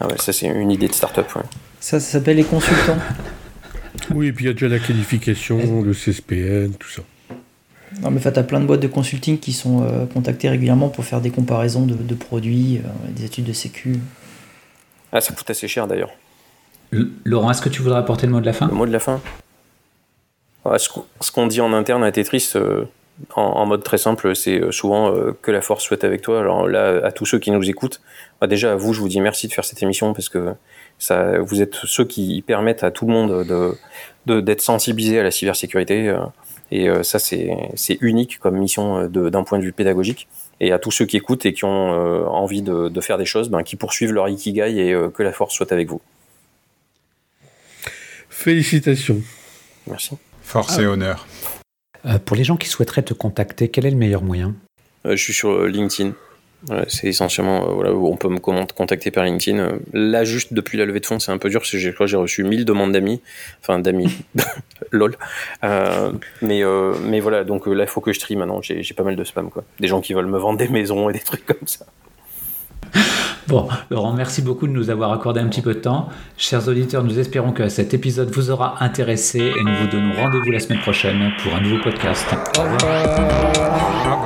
Ah ouais, ça c'est une idée de start-up. Ouais. Ça, ça s'appelle les consultants. <laughs> oui, et puis il y a déjà la qualification, le CSPN, tout ça. Non, mais fait, tu as plein de boîtes de consulting qui sont euh, contactées régulièrement pour faire des comparaisons de, produits, euh, des études de sécu. Ah, ça coûte assez cher d'ailleurs. Laurent, est-ce que tu voudrais apporter le mot de la fin? Le mot de la fin? Ce qu'on dit en interne à Tetris, euh, en, mode très simple, c'est souvent que la force soit avec toi. Alors là, à tous ceux qui nous écoutent, bah, déjà à vous, je vous dis merci de faire cette émission parce que ça, vous êtes ceux qui permettent à tout le monde de, d'être sensibilisé à la cybersécurité. Euh, et euh, ça, c'est, unique comme mission euh, d'un point de vue pédagogique. Et à tous ceux qui écoutent et qui ont envie de, faire des choses, ben, qui poursuivent leur ikigai et que la force soit avec vous. Félicitations. Merci. Force et honneur. pour les gens qui souhaiteraient te contacter, quel est le meilleur moyen? Je suis sur LinkedIn. C'est essentiellement euh, voilà, où on peut me contacter par LinkedIn. Euh, là, juste depuis la levée de fonds, c'est un peu dur parce que j'ai, j'ai reçu 1000 demandes d'amis. Enfin, d'amis. <laughs> Lol. Euh, mais, mais voilà, donc là, il faut que je trie maintenant. J'ai, pas mal de spam, quoi. Des gens qui veulent me vendre des maisons et des trucs comme ça. Bon, Laurent, merci beaucoup de nous avoir accordé un petit peu de temps. Chers auditeurs, nous espérons que cet épisode vous aura intéressé et nous vous donnons rendez-vous la semaine prochaine pour un nouveau podcast. Au revoir.